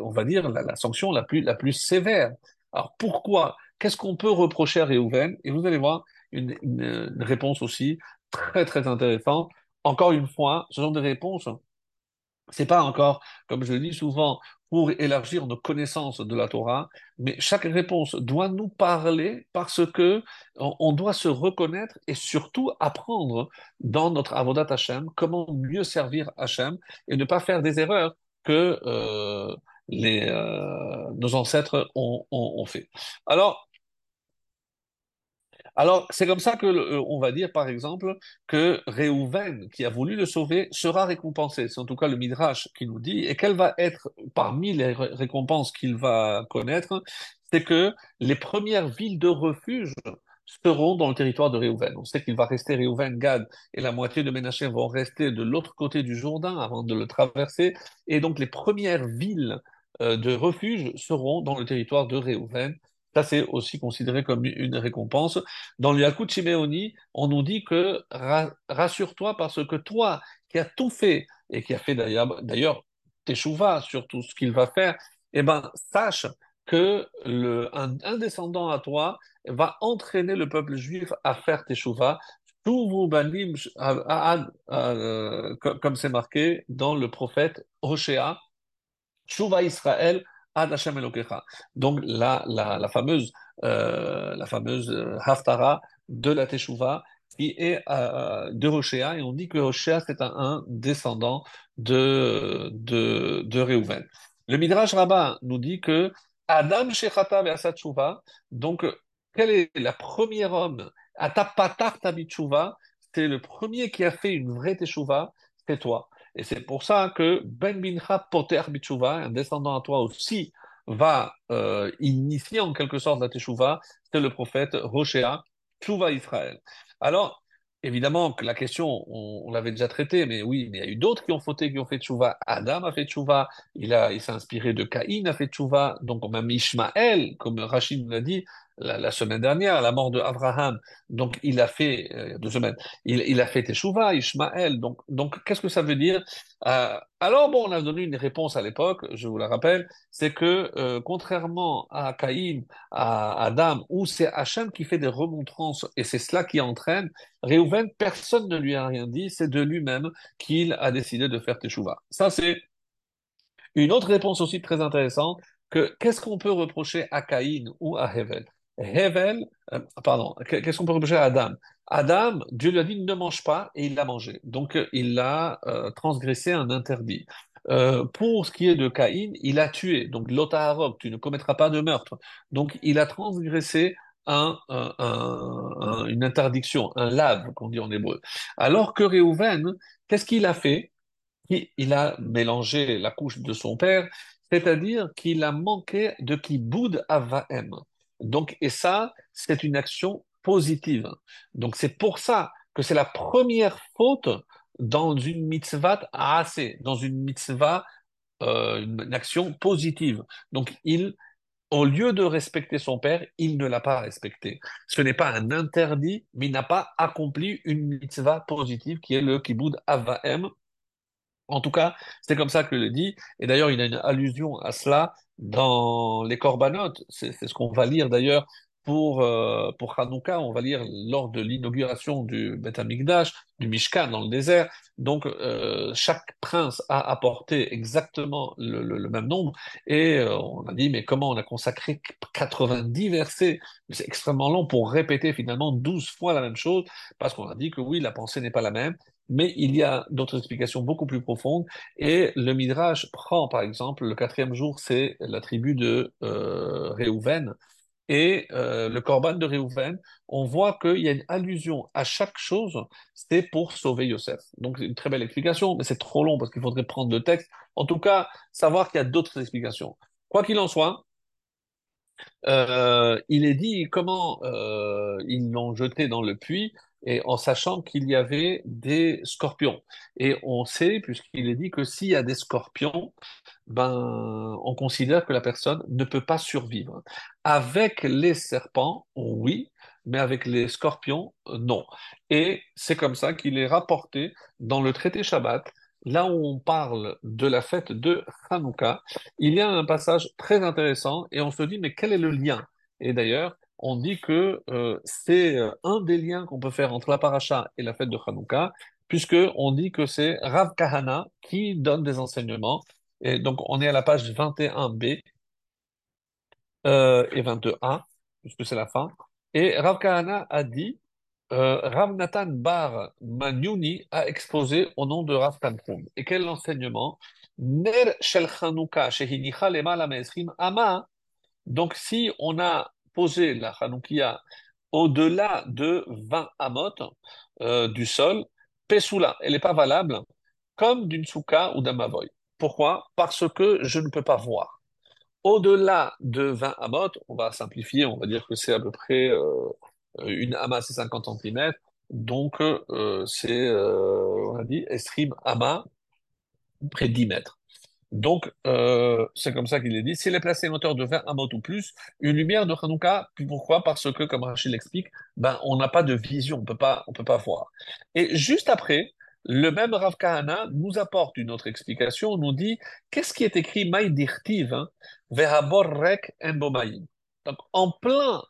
on va dire, la, sanction la plus, sévère. Alors, pourquoi? Qu'est-ce qu'on peut reprocher à Réhouven? Et vous allez voir une réponse aussi très, très intéressante. Encore une fois, ce sont des réponses c'est pas encore, comme je le dis souvent, pour élargir nos connaissances de la Torah, mais chaque réponse doit nous parler parce que on, on doit se reconnaître et surtout apprendre dans notre avodat Hashem comment mieux servir Hashem et ne pas faire des erreurs que euh, euh, nos ancêtres ont, ont, ont fait. Alors, alors, c'est comme ça que, euh, on va dire, par exemple, que Réhouven, qui a voulu le sauver, sera récompensé. C'est en tout cas le Midrash qui nous dit. Et quelle va être, parmi les ré- récompenses qu'il va connaître, c'est que les premières villes de refuge seront dans le territoire de Réhouven. On sait qu'il va rester Réhouven, Gad, et la moitié de Ménaché vont rester de l'autre côté du Jourdain avant de le traverser. Et donc, les premières villes euh, de refuge seront dans le territoire de Réhouven. Ça, c'est aussi considéré comme une récompense. Dans le Yakut Shimeoni, on nous dit que ra- rassure-toi parce que toi qui as tout fait et qui as fait d'ailleurs teshuva sur tout ce qu'il va faire, eh ben sache que un, descendant à toi va entraîner le peuple juif à faire teshuva. Ad- ad- euh, co- comme c'est marqué dans le prophète Hoshea, Shuva Israël ad. Donc la, fameuse, euh, fameuse euh, Haftara de la Teshuvah qui est euh, de Hoshea, et on dit que Hoshea c'est un, descendant de, de, de. Le Midrash Rabbah nous dit que Adam Shechata Ve'asat Teshuvah, donc quel est le premier homme, Atapatar Tabitchuvah, c'est le premier qui a fait une vraie Teshuvah, c'est toi. Et c'est pour ça que Ben Bincha Poter Bitshuva, un descendant à toi aussi, va euh, initier en quelque sorte la Teshuvah, c'est le prophète Hoshea, Teshuvah Israël. Alors, évidemment que la question, on, l'avait déjà traitée, mais oui, il y a eu d'autres qui ont fauté, qui ont fait Teshuvah. Adam a fait Teshuvah, il, il s'est inspiré de Caïn, a fait Teshuvah, donc même Ishmaël, comme Rachid nous l'a dit la, semaine dernière, la mort de Abraham, donc il a fait, euh, deux semaines, il, a fait Teshuvah, Ishmaël. Donc, donc qu'est-ce que ça veut dire? Euh, alors, bon, on a donné une réponse à l'époque, je vous la rappelle, c'est que euh, contrairement à Caïn, à Adam, où c'est Hachem qui fait des remontrances et c'est cela qui entraîne, Réhouven, personne ne lui a rien dit, c'est de lui-même qu'il a décidé de faire Teshuvah. Ça, c'est une autre réponse aussi très intéressante, que qu'est-ce qu'on peut reprocher à Caïn ou à Hevel? Hevel, euh, pardon, qu'est-ce qu'on peut reprocher à Adam? Adam, Dieu lui a dit ne mange pas et il l'a mangé. Donc euh, il a euh, transgressé un interdit. Pour ce qui est de Caïn, il a tué. Donc l'otaharok, tu ne commettras pas de meurtre. Donc il a transgressé un, un- un- un- une interdiction, un lave, qu'on dit en hébreu. Alors que Réhouven, qu'est-ce qu'il a fait? il a mélangé la couche de son père, c'est-à-dire qu'il a manqué de kiboud avahem. Donc, et ça, c'est une action positive. Donc, c'est pour ça que c'est la première faute dans une mitzvah assez, dans une mitzvah, euh, une action positive. Donc, il, au lieu de respecter son père, il ne l'a pas respecté. Ce n'est pas un interdit, mais il n'a pas accompli une mitzvah positive qui est le kiboud avahem en tout cas, c'est comme ça que le dit. Et d'ailleurs, il y a une allusion à cela dans les Corbanotes. C'est ce qu'on va lire d'ailleurs pour, euh, pour Hanouka, on va lire lors de l'inauguration du Beth Amikdash, du Mishkan dans le désert. Donc, euh, chaque prince a apporté exactement le même nombre. Et euh, on a dit, mais comment on a consacré 90 versets? C'est extrêmement long pour répéter finalement 12 fois la même chose, parce qu'on a dit que oui, la pensée n'est pas la même. Mais il y a d'autres explications beaucoup plus profondes. Et le Midrash prend, par exemple, le quatrième jour, c'est la tribu de euh, Réhouven et euh, le Corban de Réhouven, on voit qu'il y a une allusion à chaque chose, c'est pour sauver Yosef. Donc c'est une très belle explication, mais c'est trop long parce qu'il faudrait prendre le texte. En tout cas, savoir qu'il y a d'autres explications. Quoi qu'il en soit, euh, il est dit comment ils l'ont jeté dans le puits et en sachant qu'il y avait des scorpions. Et on sait, puisqu'il est dit que s'il y a des scorpions, ben, on considère que la personne ne peut pas survivre. Avec les serpents, oui, mais avec les scorpions, non. Et c'est comme ça qu'il est rapporté dans le traité Shabbat, là où on parle de la fête de Hanouka, il y a un passage très intéressant et on se dit, mais quel est le lien? Et d'ailleurs, on dit que euh, c'est euh, un des liens qu'on peut faire entre la paracha et la fête de Hanouka, puisque on dit que c'est Rav Kahana qui donne des enseignements. Et donc, on est à la page 21b euh, et 21, puisque c'est la fin. Et Rav Kahana a dit, euh, Rav Nathan Bar Manyuni a exposé au nom de Rav Tanchum. Et quel enseignement? Ner shel Chanukah shehinicha me'esrim ama. Donc, si on a posé la Hanoukia au-delà de 20 amot euh, du sol, Pesula, elle n'est pas valable comme d'une souka ou d'un mavoy. Pourquoi? Parce que je ne peux pas voir. Au-delà de 20 amot, on va simplifier, on va dire que c'est à peu près euh, une ama, c'est 50 cm, donc euh, c'est, euh, on a dit, estrim ama, près de 10 mètres. Donc, euh, c'est comme ça qu'il est dit. S'il est placé hauteur de 20 amot ou plus, une lumière de Hanouka, pourquoi? Parce que, comme Rachid l'explique, ben, on n'a pas de vision, on peut pas, peut pas voir. Et juste après, le même Rav Kahana nous apporte une autre explication, nous dit, qu'est-ce qui est écrit Maïdirtiv, hein, Vehaborrek Embomaïm. Donc, en plein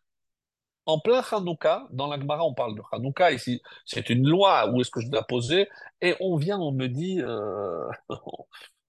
en plein Hanouka, dans la Gemara, on parle de Hanouka ici, c'est une loi, où est-ce que je dois poser? Et on vient, on me dit, euh, [laughs]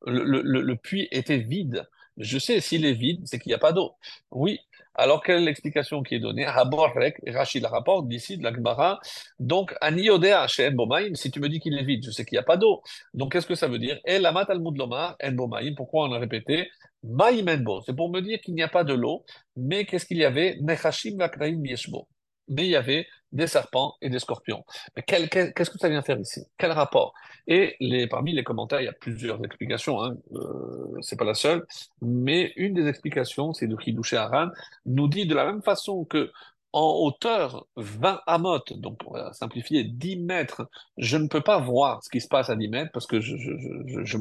le, le- le puits était vide. Je sais, s'il est vide, c'est qu'il n'y a pas d'eau. Oui. Alors, quelle est l'explication qui est donnée? Haborek, Rachid la rapporte d'ici, de la Gemara. Donc, Aniyodea She'en Bomaim, si tu me dis qu'il est vide, je sais qu'il n'y a pas d'eau. Donc, qu'est-ce que ça veut dire? El Amat Talmud Lomar, En Bomaim. Pourquoi on a répété? Maïm en bo. C'est pour me dire qu'il n'y a pas de l'eau, mais qu'est-ce qu'il y avait? Nechashim Vakraim Yeshbo. Mais il y avait des serpents et des scorpions. Mais qu'est-ce que ça vient faire ici? Quel rapport? Et parmi les commentaires, il y a plusieurs explications, hein. Euh, c'est pas la seule, mais une des explications, c'est de Kidouché Aran, nous dit de la même façon que en hauteur 20 amot, donc on va simplifier 10 mètres, je ne peux pas voir ce qui se passe à 10 mètres parce que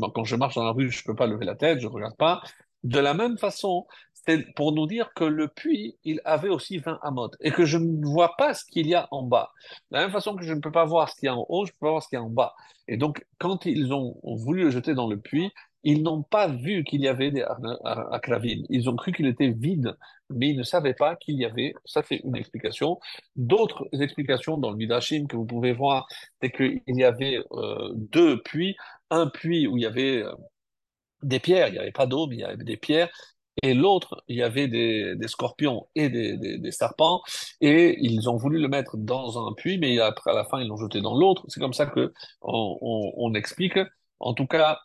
quand je marche dans la rue, je peux pas lever la tête, je regarde pas. De la même façon, c'est pour nous dire que le puits, il avait aussi 20 amot et que je ne vois pas ce qu'il y a en bas. De la même façon que je ne peux pas voir ce qu'il y a en haut, je peux pas voir ce qu'il y a en bas. Et donc, quand ils ont, ont voulu le jeter dans le puits, ils n'ont pas vu qu'il y avait des akravim. Ils ont cru qu'il était vide, mais ils ne savaient pas qu'il y avait. Ça, c'est une explication. D'autres explications dans le Midrashim que vous pouvez voir, c'est qu'il y avait euh, deux puits. Un puits où il y avait euh, des pierres, il n'y avait pas d'eau, mais il y avait des pierres. Et l'autre, il y avait des, scorpions et des, serpents, et ils ont voulu le mettre dans un puits, mais après, à la fin, ils l'ont jeté dans l'autre. C'est comme ça que on, explique. En tout cas,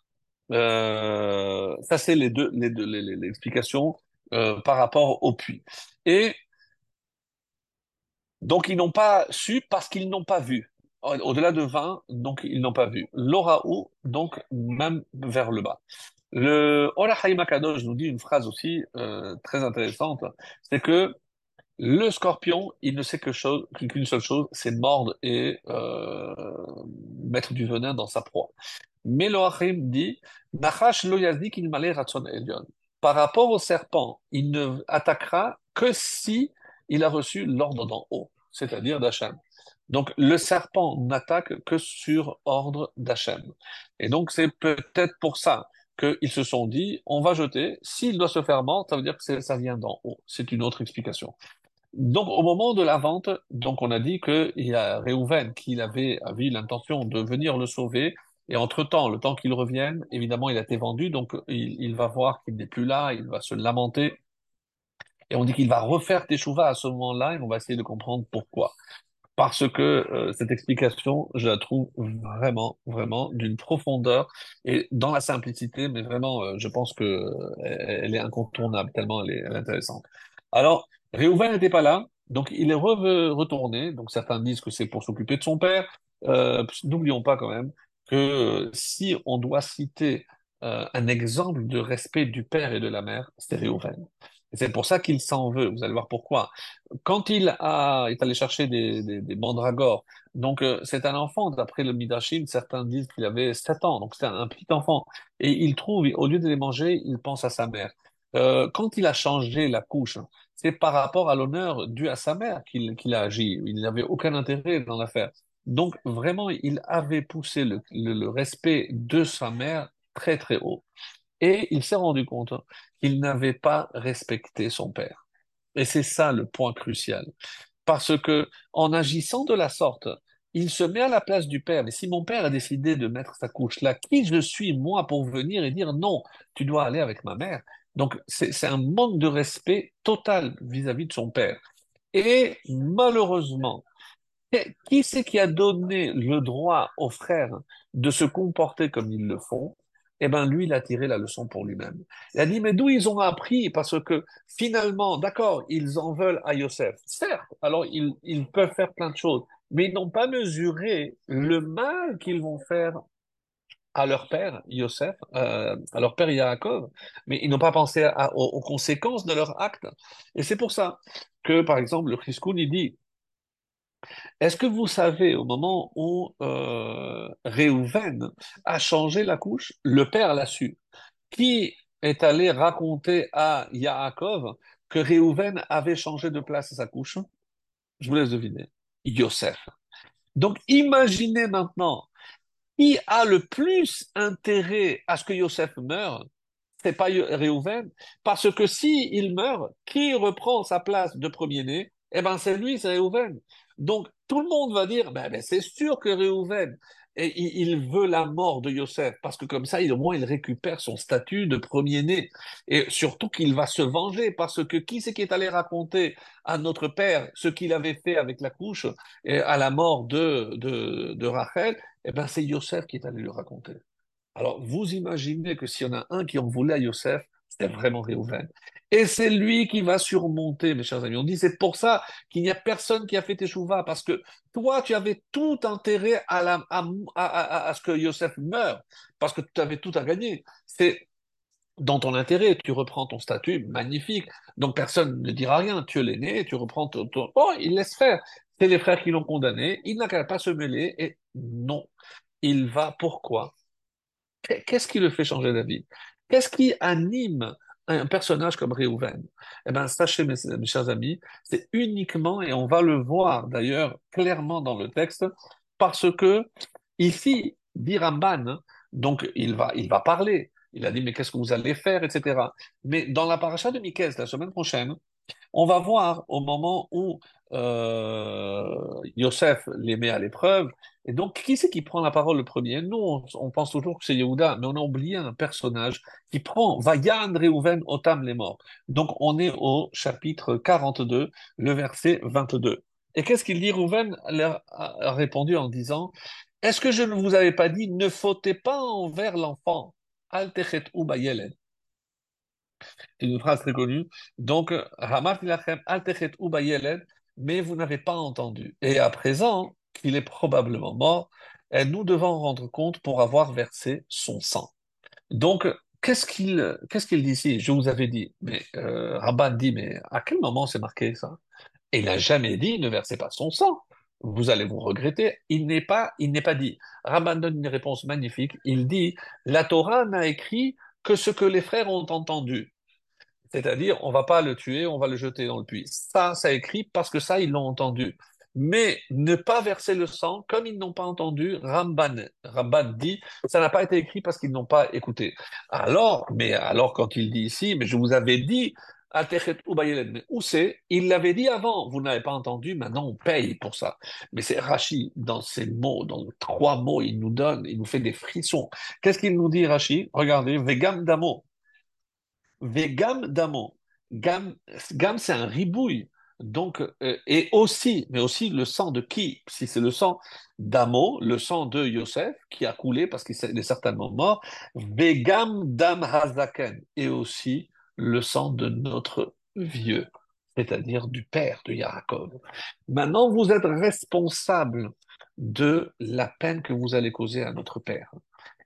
euh, ça, c'est les deux, les deux, les, explications euh, par rapport au puits. Et donc, ils n'ont pas su parce qu'ils n'ont pas vu. Au- Au-delà de 20, donc ils n'ont pas vu. L'Oraou, donc même vers le bas. Le Ora Haïm Akadosh nous dit une phrase aussi euh, très intéressante, c'est que le scorpion, il ne sait que chose, qu'une seule chose, c'est mordre et euh, mettre du venin dans sa proie. Mais le Hachim dit, Nachash lo yazdik ilmale ratzon elyon. Par rapport au serpent, il ne attaquera que si il a reçu l'ordre d'en haut, c'est-à-dire d'Hachem. Donc le serpent n'attaque que sur ordre d'Hachem. Et donc c'est peut-être pour ça qu'ils se sont dit, on va jeter. S'il doit se faire mort, ça veut dire que ça vient d'en haut. C'est une autre explication. Donc, au moment de la vente, donc on a dit qu'il y a Réhouven qui avait, avait l'intention de venir le sauver. Et entre-temps, le temps qu'il revienne, évidemment, il a été vendu. Donc, il, il va voir qu'il n'est plus là. Il va se lamenter. Et on dit qu'il va refaire Teshuvah à ce moment-là. Et on va essayer de comprendre pourquoi parce que euh, cette explication, je la trouve vraiment, vraiment d'une profondeur et dans la simplicité, mais vraiment, euh, je pense que euh, elle est incontournable tellement elle est, intéressante. Alors, Réhouven n'était pas là, donc il est re- retourné. Donc certains disent que c'est pour s'occuper de son père. Euh, n'oublions pas quand même que euh, si on doit citer un exemple de respect du père et de la mère, c'est Réhouven. C'est pour ça qu'il s'en veut. Vous allez voir pourquoi. Quand il a, est allé chercher des, des, mandragores, donc euh, c'est un enfant, d'après le Midrashim, certains disent qu'il avait 7 ans, donc c'est un, petit enfant. Et il trouve, au lieu de les manger, il pense à sa mère. Euh, quand il a changé la couche, c'est par rapport à l'honneur dû à sa mère qu'il a agi. Il n'avait aucun intérêt dans l'affaire. Donc vraiment, il avait poussé le respect de sa mère très très haut. Et il s'est rendu compte qu'il n'avait pas respecté son père. Et c'est ça le point crucial. Parce que en agissant de la sorte, il se met à la place du père. Mais si mon père a décidé de mettre sa couche là, qui je suis moi pour venir et dire non, tu dois aller avec ma mère? Donc c'est c'est un manque de respect total vis-à-vis de son père. Et malheureusement, qui c'est qui a donné le droit aux frères de se comporter comme ils le font? Eh ben, lui, il a tiré la leçon pour lui-même. Il a dit, mais d'où ils ont appris? Parce que finalement, d'accord, ils en veulent à Yosef. Certes, alors ils, ils peuvent faire plein de choses, mais ils n'ont pas mesuré le mal qu'ils vont faire à leur père, Yosef, euh, à leur père Yaakov, mais ils n'ont pas pensé aux conséquences de leur acte. Et c'est pour ça que, par exemple, le Chriskoun, il dit, est-ce que vous savez, au moment où euh, Réhouven a changé la couche, le père l'a su. Qui est allé raconter à Yaakov que Réhouven avait changé de place sa couche? Je vous laisse deviner. Yosef. Donc imaginez maintenant, qui a le plus intérêt à ce que Yosef meure? C'est pas Réhouven, parce que si il meurt, qui reprend sa place de premier-né? Eh ben c'est lui, c'est Réhouven. Donc tout le monde va dire, ben, ben, c'est sûr que Réhouven, et il, veut la mort de Yosef, parce que comme ça, il, au moins, il récupère son statut de premier-né. Et surtout qu'il va se venger, parce que qui c'est qui est allé raconter à notre père ce qu'il avait fait avec la couche et à la mort de, de, de Rachel? Eh ben c'est Yosef qui est allé le raconter. Alors, vous imaginez que s'il y en a un qui en voulait à Yosef, c'était vraiment Réhouven. Et c'est lui qui va surmonter, mes chers amis. On dit, c'est pour ça qu'il n'y a personne qui a fait Teshuvah, parce que toi, tu avais tout intérêt à, ce que Yosef meure, parce que tu avais tout à gagner. C'est dans ton intérêt, tu reprends ton statut, magnifique. Donc, personne ne dira rien. Tu es l'aîné, tu reprends ton, ton... Oh, il laisse faire. C'est les frères qui l'ont condamné. Il n'a qu'à pas se mêler. Et non, il va. Pourquoi? Qu'est-ce qui le fait changer d'avis? Qu'est-ce qui anime un personnage comme Réhouven? Eh bien, sachez, mes, chers amis, c'est uniquement, et on va le voir d'ailleurs clairement dans le texte, parce que ici, dit donc il va, il va parler. Il a dit, mais qu'est-ce que vous allez faire, etc. Mais dans la paracha de Miquel, la semaine prochaine, on va voir au moment où euh, Yosef les met à l'épreuve. Et donc, qui c'est qui prend la parole le premier? Nous, on, pense toujours que c'est Yehuda, mais on a oublié un personnage qui prend Vayan Reuven Otam les morts. Donc, on est au chapitre 42, le verset 22. Et qu'est-ce qu'il dit? Reuven a répondu en disant, Est-ce que je ne vous avais pas dit, ne fautez pas envers l'enfant? Al techet u bayeled. C'est une phrase très connue. Donc, mais vous n'avez pas entendu. Et à présent, qu'il est probablement mort, et nous devons rendre compte pour avoir versé son sang. Donc, qu'est-ce qu'il qu'est-ce qu'il dit ici? Je vous avais dit, mais euh, Rabban dit, mais à quel moment c'est marqué ça? Et il n'a jamais dit, ne versez pas son sang. Vous allez vous regretter. Il n'est pas, il n'est pas dit. Rabban donne une réponse magnifique. Il dit, la Torah n'a écrit que ce que les frères ont entendu. C'est-à-dire, on va pas le tuer, on va le jeter dans le puits. Ça, ça écrit parce que ça, ils l'ont entendu. Mais ne pas verser le sang, comme ils n'ont pas entendu, Ramban, Ramban dit, ça n'a pas été écrit parce qu'ils n'ont pas écouté. Alors, mais alors quand il dit ici, mais je vous avais dit où c'est Il l'avait dit avant, vous n'avez pas entendu, maintenant on paye pour ça. Mais c'est Rachi, dans ces mots, dans trois mots, il nous donne, il nous fait des frissons. Qu'est-ce qu'il nous dit, Rachi Regardez, Vegam Damo. Vegam Damo. Gam, gam c'est un ribouille. Donc, euh, et aussi, mais aussi le sang de qui? Si c'est le sang d'Amo, le sang de Yosef, qui a coulé parce qu'il est certainement mort, Vegam Dam Hazaken, et aussi le sang de notre vieux, c'est-à-dire du père de Yaakov. Maintenant, vous êtes responsable de la peine que vous allez causer à notre père.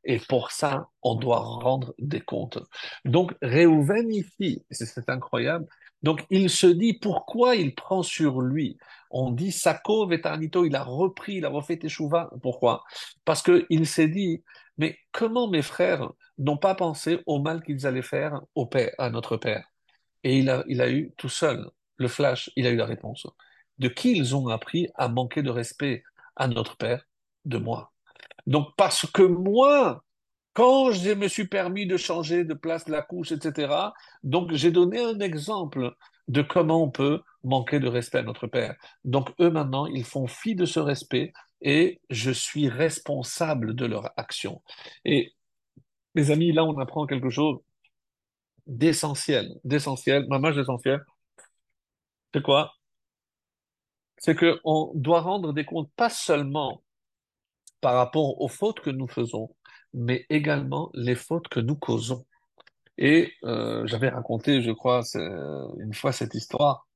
Et pour ça, on doit rendre des comptes. Donc, Réhouven ici, c'est incroyable, donc il se dit pourquoi il prend sur lui? On dit Sako Vetanito, il a repris, il a refait Teshuvah. Pourquoi? Parce qu'il s'est dit, mais comment mes frères n'ont pas pensé au mal qu'ils allaient faire au père, à notre père? Et il a, eu tout seul le flash, il a eu la réponse. De qui ils ont appris à manquer de respect à notre père? De moi. Donc parce que moi, quand je me suis permis de changer de place la couche, etc., donc j'ai donné un exemple de comment on peut manquer de respect à notre Père. Donc eux maintenant, ils font fi de ce respect et je suis responsable de leur action. Et mes amis, là on apprend quelque chose d'essentiel, d'essentiel, mamage d'essentiel. C'est quoi? C'est qu'on doit rendre des comptes pas seulement par rapport aux fautes que nous faisons, mais également les fautes que nous causons. Et euh, j'avais raconté, je crois, une fois cette histoire.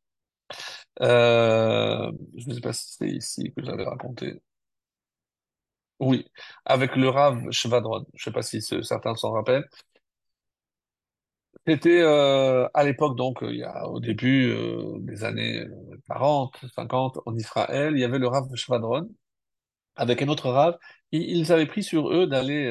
Euh, je ne sais pas si c'est ici que j'avais raconté. Oui, avec le Rav Shvadron. Je ne sais pas si certains s'en rappellent. C'était euh, à l'époque, donc, a, au début des années 40, 50, en Israël, il y avait le Rav Shvadron avec un autre Rav. Ils avaient pris sur eux d'aller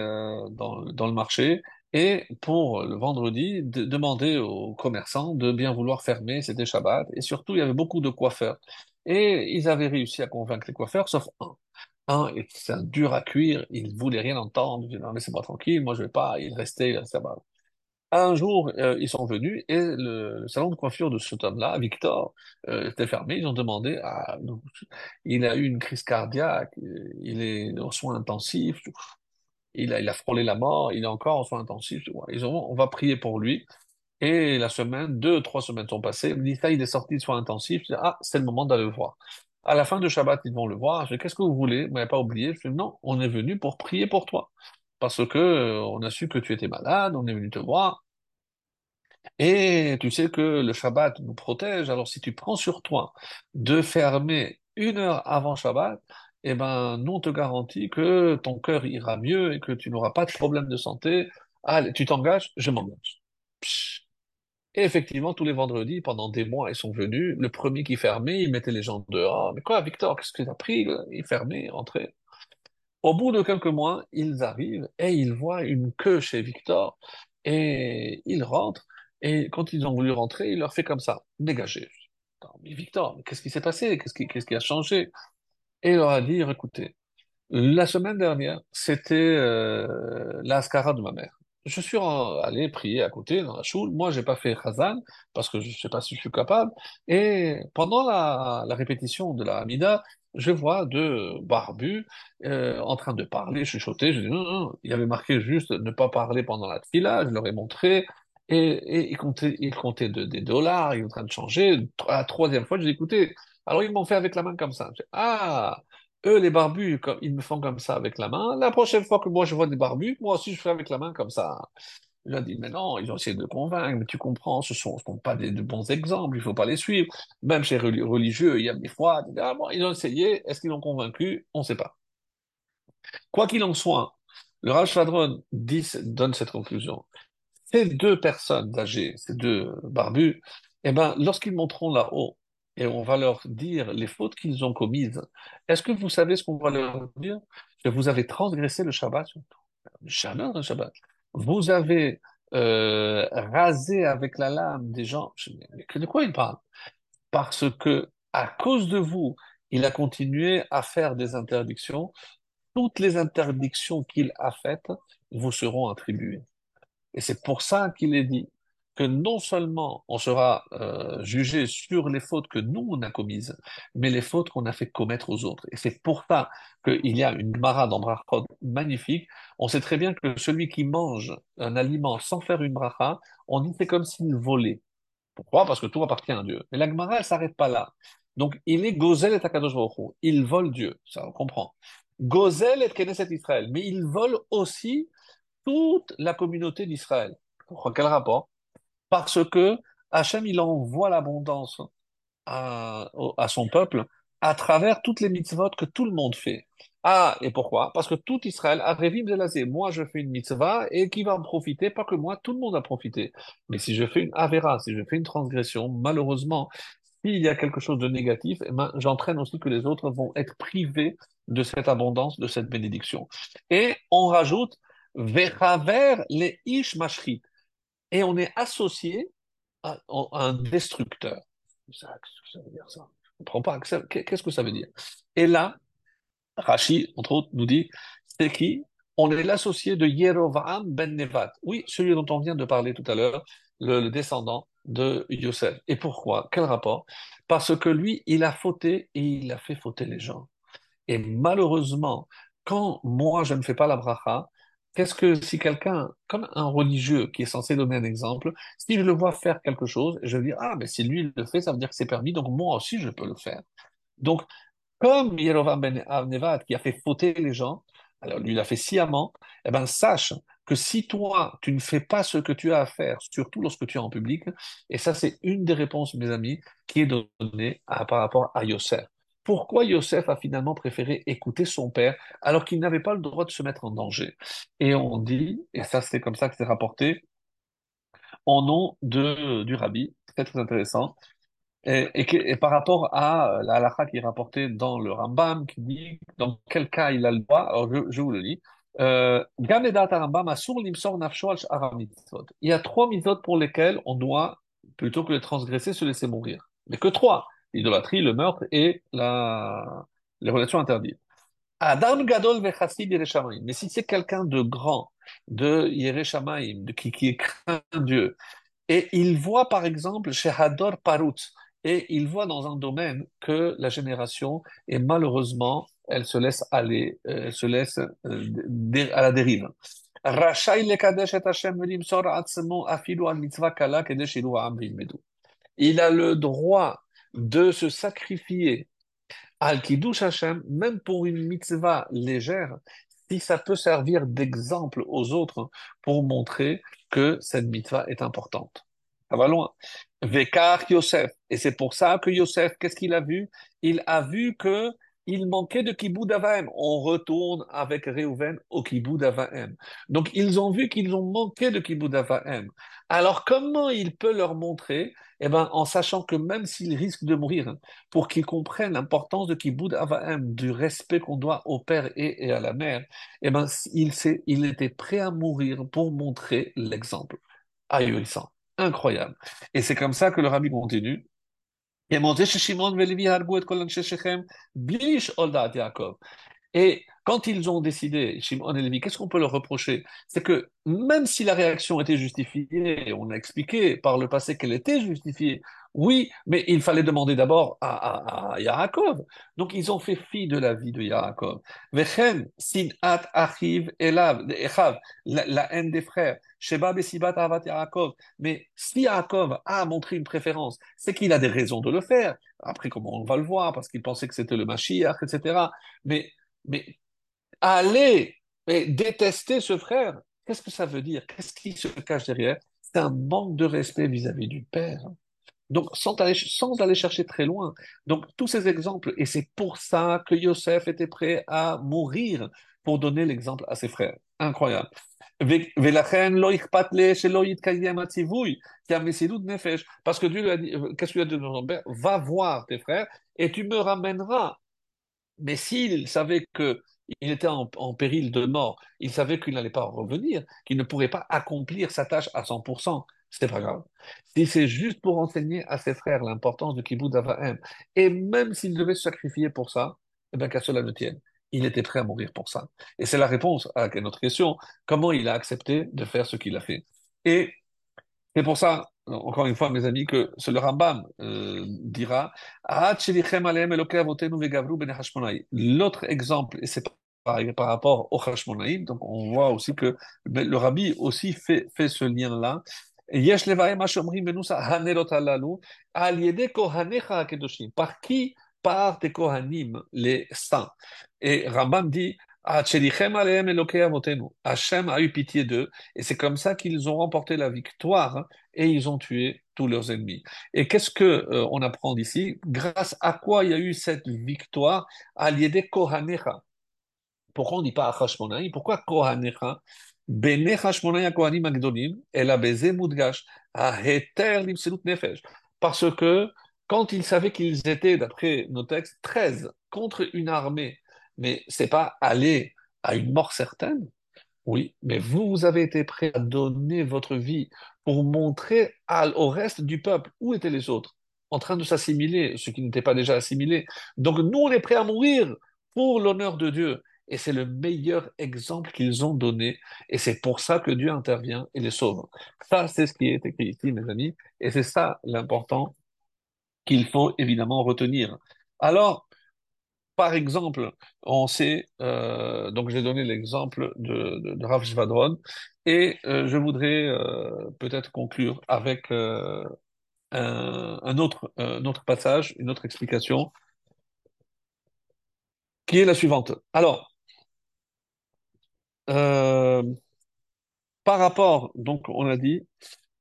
dans, dans le marché et pour le vendredi, de demander aux commerçants de bien vouloir fermer, c'était Shabbat, et surtout il y avait beaucoup de coiffeurs. Et ils avaient réussi à convaincre les coiffeurs, sauf un. Un, c'est un dur à cuire, il voulait rien entendre, il disait non, laissez-moi tranquille, moi je vais pas, il restait, il restait là Un jour, euh, ils sont venus et le, salon de coiffure de cet homme-là, Victor, euh, était fermé. Ils ont demandé, à, il a eu une crise cardiaque, il est en soins intensifs il a, frôlé la mort, il est encore en soins intensifs. Ils ont, on va prier pour lui. Et la semaine, deux, trois semaines sont passées. Il dit, ça, il est sorti de soins intensifs. Ah, c'est le moment d'aller le voir. À la fin de Shabbat, ils vont le voir. Je dis, qu'est-ce que vous voulez? Vous m'avez pas oublié. Je dis, non, on est venu pour prier pour toi. Parce que, euh, on a su que tu étais malade, on est venu te voir. Et tu sais que le Shabbat nous protège. Alors, si tu prends sur toi de fermer une heure avant Shabbat, eh ben, nous, on te garantit que ton cœur ira mieux et que tu n'auras pas de problème de santé. Allez, tu t'engages, je m'engage. Et effectivement, tous les vendredis, pendant des mois, ils sont venus. Le premier qui fermait, il mettait les gens dehors. Mais quoi, Victor, qu'est-ce que tu as pris? Il fermait, rentrait. Au bout de quelques mois, ils arrivent et ils voient une queue chez Victor et ils rentrent. Et quand ils ont voulu rentrer, il leur fait comme ça, dégagez. Mais Victor, qu'est-ce qui s'est passé? Qu'est-ce qui, a changé? et il leur a dit, écoutez, la semaine dernière, c'était euh, l'ascara de ma mère. Je suis allé prier à côté dans la choule. Moi, j'ai pas fait Khazan parce que je sais pas si je suis capable. Et pendant la, répétition de la Hamida, je vois deux barbus euh, en train de parler, chuchoter. Je dis non, non, il y avait marqué juste ne pas parler pendant la tfila. Je leur ai montré. Et, ils comptaient, des dollars, ils étaient en train de changer. La troisième fois, je dis écoutez, alors ils m'ont fait avec la main comme ça. ah, eux les barbus, ils me font comme ça avec la main. La prochaine fois que moi je vois des barbus, moi aussi je fais avec la main comme ça. Je dit, mais non, ils ont essayé de convaincre, mais tu comprends, ce sont, sont pas des, de bons exemples, il faut pas les suivre. Même chez les religieux, il y a des fois, ils ont essayé, est-ce qu'ils l'ont convaincu? On ne sait pas. Quoi qu'il en soit, le Rav donne cette conclusion. Ces deux personnes âgées, ces deux barbus, eh ben, lorsqu'ils monteront là-haut, et on va leur dire les fautes qu'ils ont commises. Est-ce que vous savez ce qu'on va leur dire? Que vous avez transgressé le Shabbat, jamais le Shabbat. Vous avez euh, rasé avec la lame des gens. De quoi il parle Parce que à cause de vous, il a continué à faire des interdictions. Toutes les interdictions qu'il a faites vous seront attribuées. Et c'est pour ça qu'il est dit que non seulement on sera euh, jugé sur les fautes que nous on a commises, mais les fautes qu'on a fait commettre aux autres. Et c'est pour ça qu'il y a une Gemara dans Brachot magnifique. On sait très bien que celui qui mange un aliment sans faire une bracha, on dit c'est comme s'il volait. Pourquoi? Parce que tout appartient à Dieu. Mais la Gemara, elle s'arrête pas là. Donc, il est Gozel et Akadosh Baruch Hu. Il vole Dieu. Ça, on comprend. Gozel et Knesset Israël. Mais il vole aussi toute la communauté d'Israël. Quel rapport? Parce que Hachem, il envoie l'abondance à, son peuple à travers toutes les mitzvot que tout le monde fait. Ah, et pourquoi? Parce que tout Israël a rêvé de Moi, je fais une mitzvah et qui va en profiter? Pas que moi, tout le monde a profité. Mais si je fais une avéra, si je fais une transgression, malheureusement, s'il y a quelque chose de négatif, eh ben, j'entraîne aussi que les autres vont être privés de cette abondance, de cette bénédiction. Et on rajoute, Vechaver les ish mashrit. Et on est associé à, un destructeur. Que ça veut dire ça? Je comprends pas. Qu'est-ce que ça veut dire? Et là, Rashi, entre autres, nous dit, c'est qui? On est l'associé de Yerovam ben Nevat. Oui, celui dont on vient de parler tout à l'heure, le, descendant de Yosef. Et pourquoi? Quel rapport? Parce que lui, il a fauté et il a fait fauter les gens. Et malheureusement, quand moi, je ne fais pas la bracha, Qu'est-ce que si quelqu'un, comme un religieux qui est censé donner un exemple, si je le vois faire quelque chose, je vais dire, ah, mais si lui le fait, ça veut dire que c'est permis, donc moi aussi je peux le faire. Donc, comme Yerovam ben Avnevat qui a fait fauter les gens, alors lui il a fait sciemment, eh ben sache que si toi tu ne fais pas ce que tu as à faire, surtout lorsque tu es en public, et ça c'est une des réponses, mes amis, qui est donnée par rapport à Yosef pourquoi Yosef a finalement préféré écouter son père alors qu'il n'avait pas le droit de se mettre en danger? Et on dit, et ça c'est comme ça que c'est rapporté, en nom de, du rabbi, très très intéressant, et, et, par rapport à la halakha qui est rapportée dans le Rambam, qui dit dans quel cas il a le droit, alors je, vous le lis, euh, il y a trois mitzvot pour lesquels on doit, plutôt que de transgresser, se laisser mourir. Mais que trois l'idolâtrie, le meurtre et la... les relations interdites. Adam Gadol vechassid Yereshamaim. Mais si c'est quelqu'un de grand, de Yereshamaim, de qui, qui craint Dieu, et il voit par exemple chez Hador Parut, et il voit dans un domaine que la génération est malheureusement, elle se laisse aller, euh, elle se laisse euh, à la dérive. Il a le droit de se sacrifier al kiddush Hashem, même pour une mitzvah légère, si ça peut servir d'exemple aux autres pour montrer que cette mitzvah est importante. Ça va loin. Vekar Yosef. Et c'est pour ça que Yosef, qu'est-ce qu'il a vu? Il a vu que il manquait de Kiboud Avaim. On retourne avec Reuven au Kiboud Avaim. Donc, ils ont vu qu'ils ont manqué de Kiboud Avaim. Alors, comment il peut leur montrer Eh bien, en sachant que même s'ils risquent de mourir, pour qu'ils comprennent l'importance de Kiboud Avaim, du respect qu'on doit au père et, à la mère, eh bien, il, il était prêt à mourir pour montrer l'exemple. Ahurissant. Incroyable. Et c'est comme ça que le rabbi continue. Et quand ils ont décidé, Shimon et Lévi, qu'est-ce qu'on peut leur reprocher? C'est que même si la réaction était justifiée, on a expliqué par le passé qu'elle était justifiée, oui, mais il fallait demander d'abord à, Yaakov. Donc ils ont fait fi de la vie de Yaakov. Vechen, sinat achiv elav, la, la haine des frères. Sheba besibat avat Yaakov. Mais si Yaakov a montré une préférence, c'est qu'il a des raisons de le faire. Après, comment on va le voir, parce qu'il pensait que c'était le Mashiach, etc. Mais, mais aller et détester ce frère, qu'est-ce que ça veut dire? Qu'est-ce qui se cache derrière? C'est un manque de respect vis-à-vis du père. Donc, sans aller, sans aller chercher très loin. Donc, tous ces exemples, et c'est pour ça que Yosef était prêt à mourir pour donner l'exemple à ses frères. Incroyable. Parce que Dieu lui a dit, euh, qu'est-ce qu'il a dit dans son père? Va voir tes frères et tu me ramèneras. Mais s'il savait que il était en, péril de mort, il savait qu'il n'allait pas revenir, qu'il ne pourrait pas accomplir sa tâche à 100%, c'est pas grave. Si c'est juste pour enseigner à ses frères l'importance de Kibbutz Avahem, et même s'il devait se sacrifier pour ça, eh bien qu'à cela ne tienne, il était prêt à mourir pour ça. Et c'est la réponse à notre question, comment il a accepté de faire ce qu'il a fait? Et C'est pour ça, encore une fois, mes amis, que le Rambam euh, dira "Ah, tchelichem alehem Elokei avotenu vegavru ben. L'autre exemple, et c'est par, rapport au Hashmonaïm, donc on voit aussi que le Rabbi aussi fait, fait ce lien-là. Par qui Par tes kohanim, les saints? Et Rambam dit. Hachem a eu pitié d'eux, et c'est comme ça qu'ils ont remporté la victoire et ils ont tué tous leurs ennemis. Et qu'est-ce que euh, on apprend d'ici? Grâce à quoi il y a eu cette victoire? Kohanecha. Pourquoi on ne dit pas Hashmonaï Pourquoi Kohanecha? Bene Kohanim Agdolim, El Aheter Limselut Nefesh. Parce que quand ils savaient qu'ils étaient, d'après nos textes, 13 contre une armée, mais c'est pas aller à une mort certaine, oui, mais vous, vous avez été prêt à donner votre vie pour montrer au reste du peuple où étaient les autres, en train de s'assimiler, ceux qui n'étaient pas déjà assimilés. Donc nous, on est prêt à mourir pour l'honneur de Dieu. Et c'est le meilleur exemple qu'ils ont donné. Et c'est pour ça que Dieu intervient et les sauve. Ça, c'est ce qui est écrit ici, mes amis. Et c'est ça l'important qu'il faut évidemment retenir. Alors, par exemple, on sait, euh, donc j'ai donné l'exemple de, de, Rav Shvadron, et euh, je voudrais euh, peut-être conclure avec un autre, un autre passage, une autre explication, qui est la suivante. Alors, euh, par rapport, donc on a dit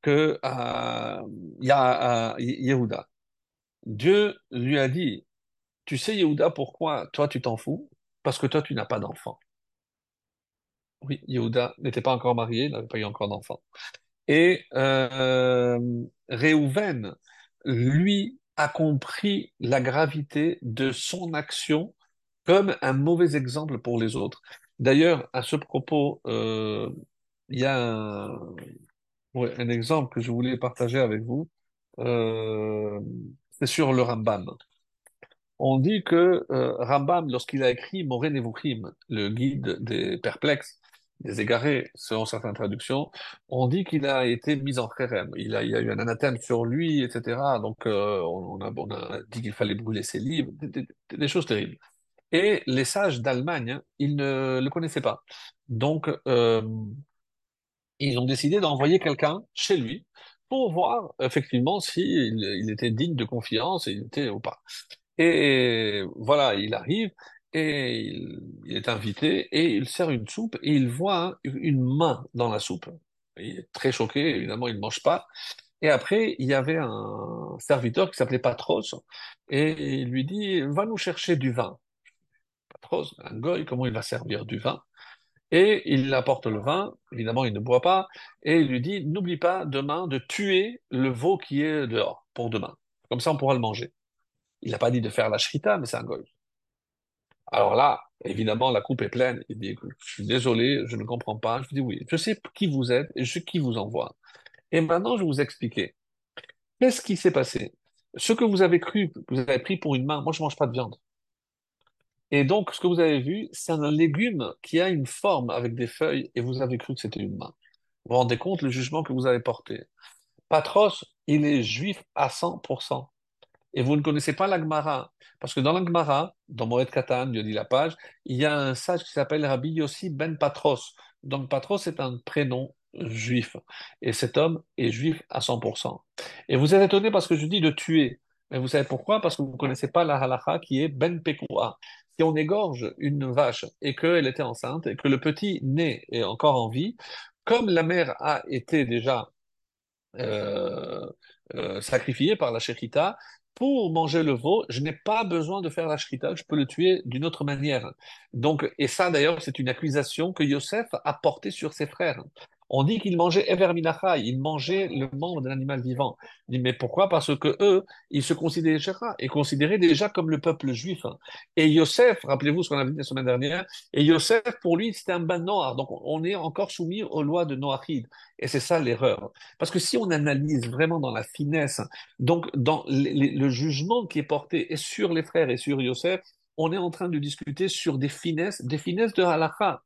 que euh, y a euh, Yehuda. Dieu lui a dit, tu sais Yehuda, pourquoi toi tu t'en fous? Parce que toi tu n'as pas d'enfant. Oui, Yehuda n'était pas encore marié, n'avait pas eu encore d'enfant. Et euh, Réhouven, lui, a compris la gravité de son action comme un mauvais exemple pour les autres. D'ailleurs, à ce propos, euh, il y a un, exemple que je voulais partager avec vous. Euh, c'est sur le Rambam. On dit que euh, Rambam, lorsqu'il a écrit Moré Nevuchim, le guide des perplexes, des égarés, selon certaines traductions, on dit qu'il a été mis en kherem. Il y a eu un anathème sur lui, etc. Donc, on, a, dit qu'il fallait brûler ses livres, des choses terribles. Et les sages d'Allemagne, hein, ils ne le connaissaient pas. Donc, euh, ils ont décidé d'envoyer quelqu'un chez lui pour voir effectivement s'il il était digne de confiance, il était ou pas. Et voilà, il arrive et il, il est invité et il sert une soupe et il voit une main dans la soupe. Il est très choqué, évidemment, il ne mange pas. Et après, il y avait un serviteur qui s'appelait Patros et il lui dit, va nous chercher du vin. Un goy, comment il va servir du vin? Et il apporte le vin, évidemment, il ne boit pas, et il lui dit, n'oublie pas demain de tuer le veau qui est dehors pour demain. Comme ça, on pourra le manger. Il n'a pas dit de faire la shrita, mais c'est un goy. Alors là, évidemment, la coupe est pleine. Il dit, je suis désolé, je ne comprends pas. Je dis oui, je sais qui vous êtes et je qui vous envoie. Et maintenant, je vais vous expliquer. Qu'est-ce qui s'est passé? Ce que vous avez cru, vous avez pris pour une main, moi, je mange pas de viande. Et donc, ce que vous avez vu, c'est un légume qui a une forme avec des feuilles et vous avez cru que c'était une main. Vous vous rendez compte le jugement que vous avez porté. Patros, il est juif à 100%. Et vous ne connaissez pas la Gemara. Parce que dans la Gemara, dans Moed Katan, Dieu dit la page, il y a un sage qui s'appelle Rabbi Yossi ben Patros. Donc Patros est un prénom juif. Et cet homme est juif à 100%. Et vous êtes étonné parce que je dis de tuer. Mais vous savez pourquoi? Parce que vous ne connaissez pas la halakha qui est ben Pekua. On égorge une vache et qu'elle était enceinte et que le petit né est encore en vie, comme la mère a été déjà euh, euh, sacrifié par la shechita. Pour manger le veau, je n'ai pas besoin de faire la shrita, je peux le tuer d'une autre manière. Donc, et ça d'ailleurs, c'est une accusation que Yosef a portée sur ses frères. On dit qu'il mangeait Ever Minacha, il mangeait le membre d'un animal vivant. Mais pourquoi? Parce que eux, ils se considéraient déjà, et considéraient déjà comme le peuple juif. Et Yosef, rappelez-vous ce qu'on a vu la semaine dernière, et Yosef, pour lui, c'était un ban noir. Donc, on est encore soumis aux lois de Noachid. Et c'est ça l'erreur. Parce que si on analyse vraiment dans la finesse, donc dans le jugement qui est porté sur les frères et sur Yosef, on est en train de discuter sur des finesses, des finesses de halakha.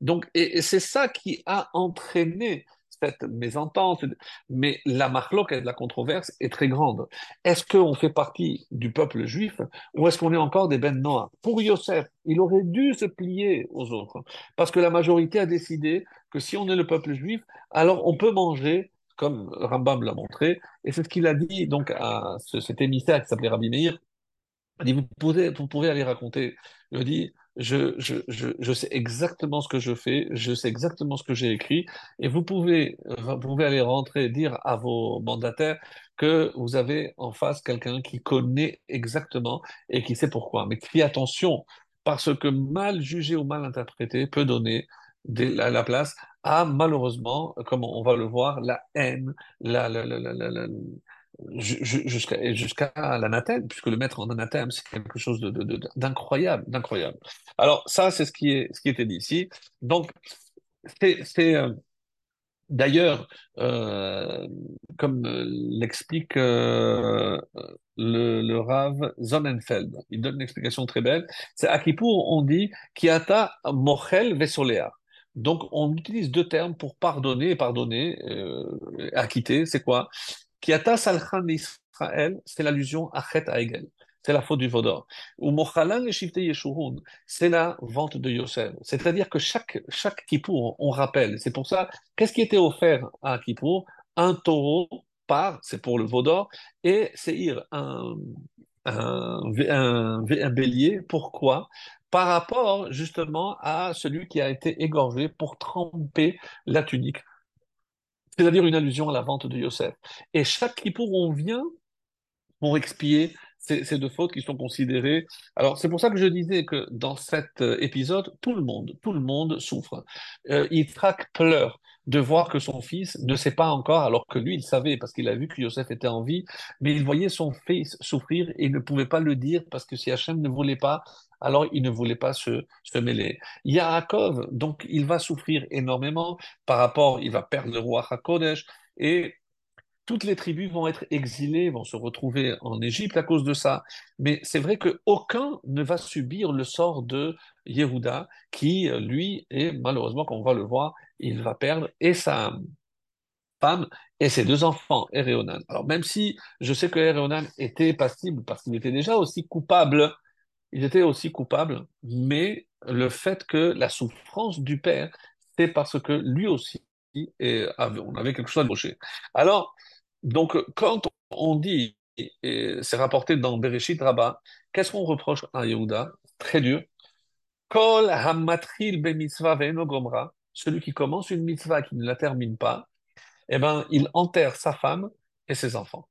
Donc, et, c'est ça qui a entraîné cette mésentente, mais la marloque et la controverse est très grande. Est-ce qu'on fait partie du peuple juif ou est-ce qu'on est encore des Ben Noah? Pour Yosef, il aurait dû se plier aux autres, parce que la majorité a décidé que si on est le peuple juif, alors on peut manger comme Rambam l'a montré, et c'est ce qu'il a dit donc à cet émissaire qui s'appelait Rabbi Meir, vous pouvez, aller raconter. Il je, je, je, je, sais exactement ce que je fais, je sais exactement ce que j'ai écrit, et vous pouvez, vous pouvez aller rentrer, dire à vos mandataires que vous avez en face quelqu'un qui connaît exactement et qui sait pourquoi. Mais faites attention, parce que mal jugé ou mal interprété peut donner la, place à malheureusement, comme on va le voir, la haine, la, la, la jusqu'à jusqu'à l'anathème, puisque le mettre en anathème, c'est quelque chose d'incroyable, de, d'incroyable. Alors ça, c'est ce qui est ce qui était dit ici. Donc c'est euh, d'ailleurs euh, comme l'explique euh, le, le Rav Sonnenfeld, il donne une explication très belle. C'est à Kippour, on dit Kiata mochel vesolea. Donc, on utilise deux termes pour pardonner pardonner, acquitter. C'est quoi? Salchan Israël, c'est l'allusion à Chet Aegel. C'est la faute du Vaudor. Ou Mochalan le Yeshurun, c'est la vente de Yosef. C'est-à-dire que chaque, chaque Kippour, on rappelle. C'est pour ça, qu'est-ce qui était offert à Kippour? Un taureau par, c'est pour le Vaudor, et c'est un, un, un bélier. Pourquoi? Par rapport justement à celui qui a été égorgé pour tremper la tunique. C'est-à-dire une allusion à la vente de Yosef. Et chaque Kippour, on vient pour expier ces, deux fautes qui sont considérées. Alors, c'est pour ça que je disais que dans cet euh, épisode, tout le monde, tout le monde souffre. Euh, pleure de voir que son fils ne sait pas encore, alors que lui, il savait, parce qu'il a vu que Yosef était en vie, mais il voyait son fils souffrir et il ne pouvait pas le dire parce que si Hachem ne voulait pas, alors il ne voulait pas se, se mêler. Yaakov, donc, il va souffrir énormément par rapport, il va perdre le roi HaKodesh et toutes les tribus vont être exilées, vont se retrouver en Égypte à cause de ça. Mais c'est vrai qu'aucun ne va subir le sort de Yehuda, qui, lui, est malheureusement, comme on va le voir, il va perdre et sa femme et ses deux enfants, Ereonan. Alors même si je sais que Ereonan était passible parce qu'il était déjà aussi coupable, il était aussi coupable, mais le fait que la souffrance du père, c'est parce que lui aussi, on avait quelque chose à gaucher. Alors, donc, quand on dit, et c'est rapporté dans Bereshit Rabbah, qu'est-ce qu'on reproche à Yehuda? Très dur. Kol hamatril mitzvah gomra, celui qui commence une mitzvah qui ne la termine pas, eh ben, il enterre sa femme et ses enfants.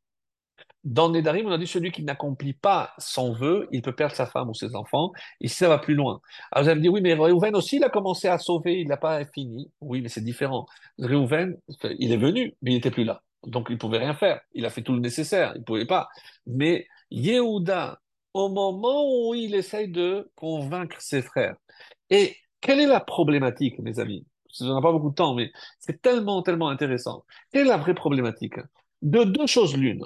Dans Nedarim, on a dit celui qui n'accomplit pas son vœu, il peut perdre sa femme ou ses enfants. Ici, ça va plus loin. Alors vous allez me dire, oui, mais Réhouven aussi, il a commencé à sauver, il n'a pas fini. Oui, mais c'est différent. Réhouven, il est venu, mais il n'était plus là. Donc il pouvait rien faire. Il a fait tout le nécessaire, il pouvait pas. Mais Yehuda, au moment où il essaye de convaincre ses frères, et quelle est la problématique, mes amis? On n'a pas beaucoup de temps, mais c'est tellement, tellement intéressant. Quelle est la vraie problématique? De deux choses l'une.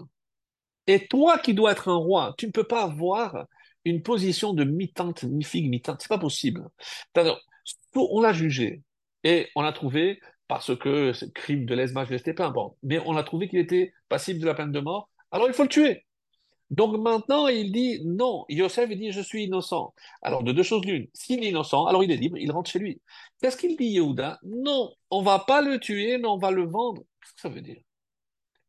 Et toi qui dois être un roi, tu ne peux pas avoir une position de mi-tente, mi-figue, mi-tente. C'est pas possible. On l'a jugé et on a trouvé parce que c'est crime de lèse-majesté, peu importe. Mais on a trouvé qu'il était passible de la peine de mort, alors il faut le tuer. Donc maintenant, il dit non. Yosef, dit je suis innocent. Alors de deux choses l'une. S'il est innocent, alors il est libre, il rentre chez lui. Qu'est-ce qu'il dit, Yehuda? Non, on va pas le tuer, mais on va le vendre. Qu'est-ce que ça veut dire?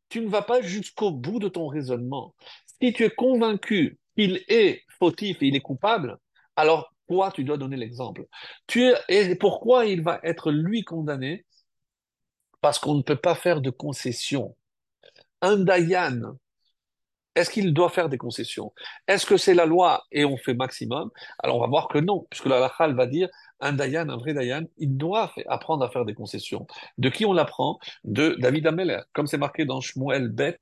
Tu ne vas pas jusqu'au bout de ton raisonnement. Si tu es convaincu qu'il est fautif et il est coupable, alors toi, tu dois donner l'exemple. Tu et pourquoi il va être lui condamné? Parce qu'on ne peut pas faire de concessions. Un Dayan, est-ce qu'il doit faire des concessions? Est-ce que c'est la loi et on fait maximum? Alors on va voir que non, puisque la Lachal va dire un Dayan, un vrai Dayan, il doit apprendre à faire des concessions. De qui on l'apprend? De David Ameller, comme c'est marqué dans Shmuel Bet,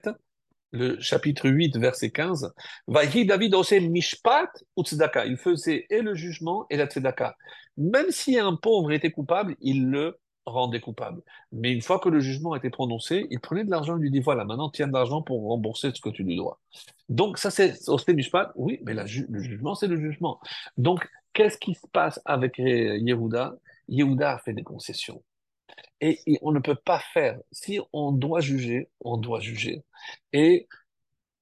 le chapitre 8, verset 15. David mishpat ou tzedaka. Il faisait et le jugement et la tzedaka. Même si un pauvre était coupable, il le rendait coupable. Mais une fois que le jugement a été prononcé, il prenait de l'argent et lui dit voilà, maintenant tiens de l'argent pour rembourser ce que tu lui dois. Donc ça c'est au Mishpat, oui, mais le jugement c'est le jugement. Donc qu'est-ce qui se passe avec Yehuda? Yehuda a fait des concessions. Et, et on ne peut pas faire. Si on doit juger, on doit juger. Et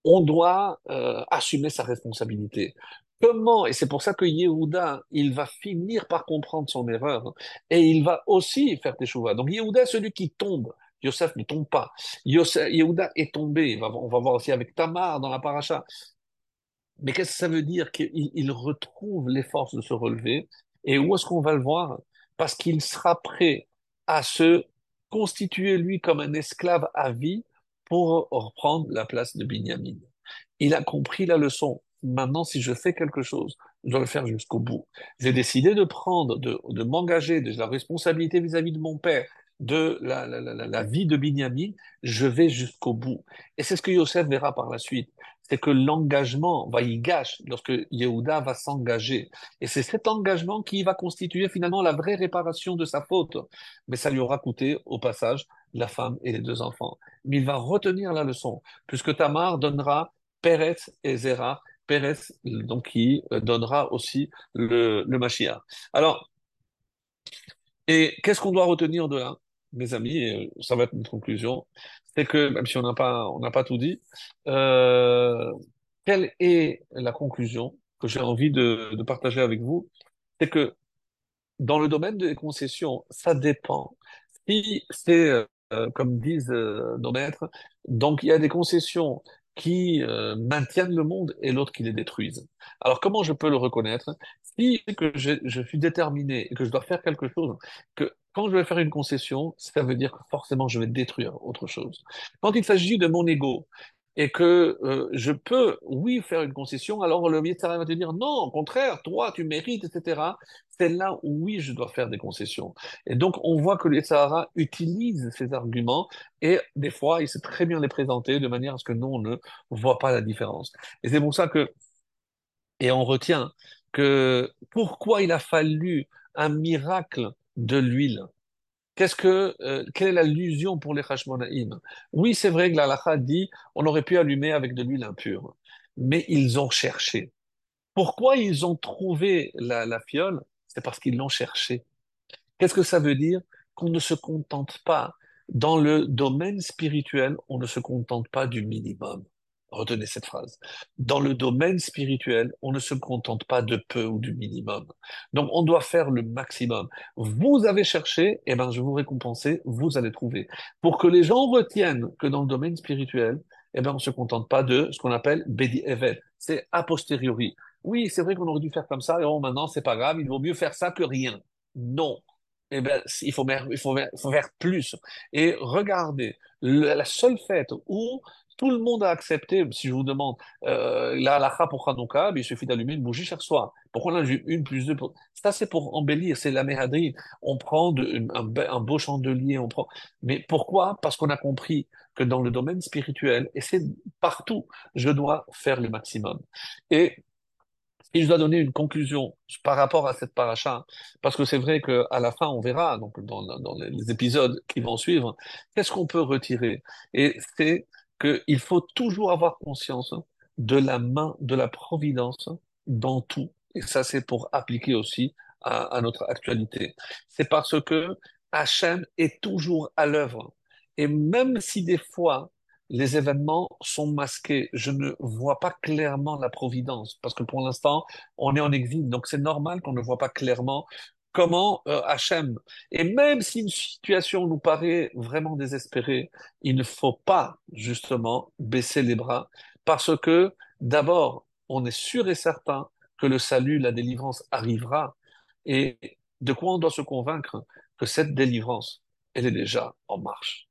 on doit euh, assumer sa responsabilité. Comment, et c'est pour ça que Yehuda, il va finir par comprendre son erreur, hein, et il va aussi faire teshuva. Donc Yehuda, celui qui tombe, Yosef ne tombe pas. Yosef, Yehuda est tombé, on va voir aussi avec Tamar dans la paracha. Mais qu'est-ce que ça veut dire qu'il il retrouve les forces de se relever? Et où est-ce qu'on va le voir? Parce qu'il sera prêt à se constituer lui comme un esclave à vie pour reprendre la place de Binyamin. Il a compris la leçon. Maintenant, si je fais quelque chose, je dois le faire jusqu'au bout. J'ai décidé de prendre, de, de m'engager de la responsabilité vis-à-vis de mon père, de la, la, la, la vie de Binyamin, je vais jusqu'au bout. Et c'est ce que Yosef verra par la suite c'est que l'engagement va y gâcher lorsque Yehuda va s'engager. Et c'est cet engagement qui va constituer finalement la vraie réparation de sa faute. Mais ça lui aura coûté au passage la femme et les deux enfants. Mais il va retenir la leçon, puisque Tamar donnera Pérez et Zéra, Pérez donc qui donnera aussi le, le. Alors, et qu'est-ce qu'on doit retenir de là, mes amis, ça va être une conclusion, c'est que, même si on n'a pas, pas tout dit, euh, quelle est la conclusion que j'ai envie de, partager avec vous? C'est que dans le domaine des concessions, ça dépend. Si c'est, euh, comme disent euh, nos maîtres, donc il y a des concessions qui euh, maintiennent le monde et l'autre qui les détruisent. Alors comment je peux le reconnaître? Si que je, je suis déterminé et que je dois faire quelque chose, que quand je vais faire une concession, ça veut dire que forcément je vais détruire autre chose. Quand il s'agit de mon ego et que euh, je peux, oui, faire une concession, alors le Yetzirah va te dire non, au contraire, toi, tu mérites, etc. C'est là où oui, je dois faire des concessions. Et donc, on voit que le Yetzirah utilise ces arguments et des fois, il sait très bien les présenter de manière à ce que nous, on ne voit pas la différence. Et c'est pour ça que, et on retient que pourquoi il a fallu un miracle de l'huile? Qu'est-ce que, euh, quelle est l'allusion pour les Hashmonaïm? Oui, c'est vrai que la halakha dit on aurait pu allumer avec de l'huile impure, mais ils ont cherché. Pourquoi ils ont trouvé la, la fiole? C'est parce qu'ils l'ont cherché. Qu'est-ce que ça veut dire? Qu'on ne se contente pas. Dans le domaine spirituel, on ne se contente pas du minimum. Retenez cette phrase. Dans le domaine spirituel, on ne se contente pas de peu ou du minimum. Donc, on doit faire le maximum. Vous avez cherché, eh ben, je vous récompenser, vous allez trouver. Pour que les gens retiennent que dans le domaine spirituel, eh ben, on ne se contente pas de ce qu'on appelle Bedi Evet. C'est a posteriori. Oui, c'est vrai qu'on aurait dû faire comme ça, et bon, maintenant, c'est pas grave, il vaut mieux faire ça que rien. Non. Eh ben, il faut faire plus. Et regardez, la seule fête où tout le monde a accepté, si je vous demande, euh, la halakha pour Hanouka, il suffit d'allumer une bougie chaque soir. Pourquoi on a une plus deux Ça, c'est pour embellir, c'est la méhadrine. On prend un, beau chandelier, on prend. Mais pourquoi? Parce qu'on a compris que dans le domaine spirituel, et c'est partout, je dois faire le maximum. Et si je dois donner une conclusion par rapport à cette paracha, parce que c'est vrai qu'à la fin, on verra, donc dans, dans les épisodes qui vont suivre, qu'est-ce qu'on peut retirer? Et c'est qu'il faut toujours avoir conscience de la main de la providence dans tout. Et ça, c'est pour appliquer aussi à, notre actualité. C'est parce que Hachem est toujours à l'œuvre. Et même si des fois, les événements sont masqués. Je ne vois pas clairement la providence parce que pour l'instant, on est en exil. Donc c'est normal qu'on ne voit pas clairement comment euh, Hachem. Et même si une situation nous paraît vraiment désespérée, il ne faut pas justement baisser les bras parce que d'abord, on est sûr et certain que le salut, la délivrance arrivera. Et de quoi on doit se convaincre que cette délivrance, elle est déjà en marche.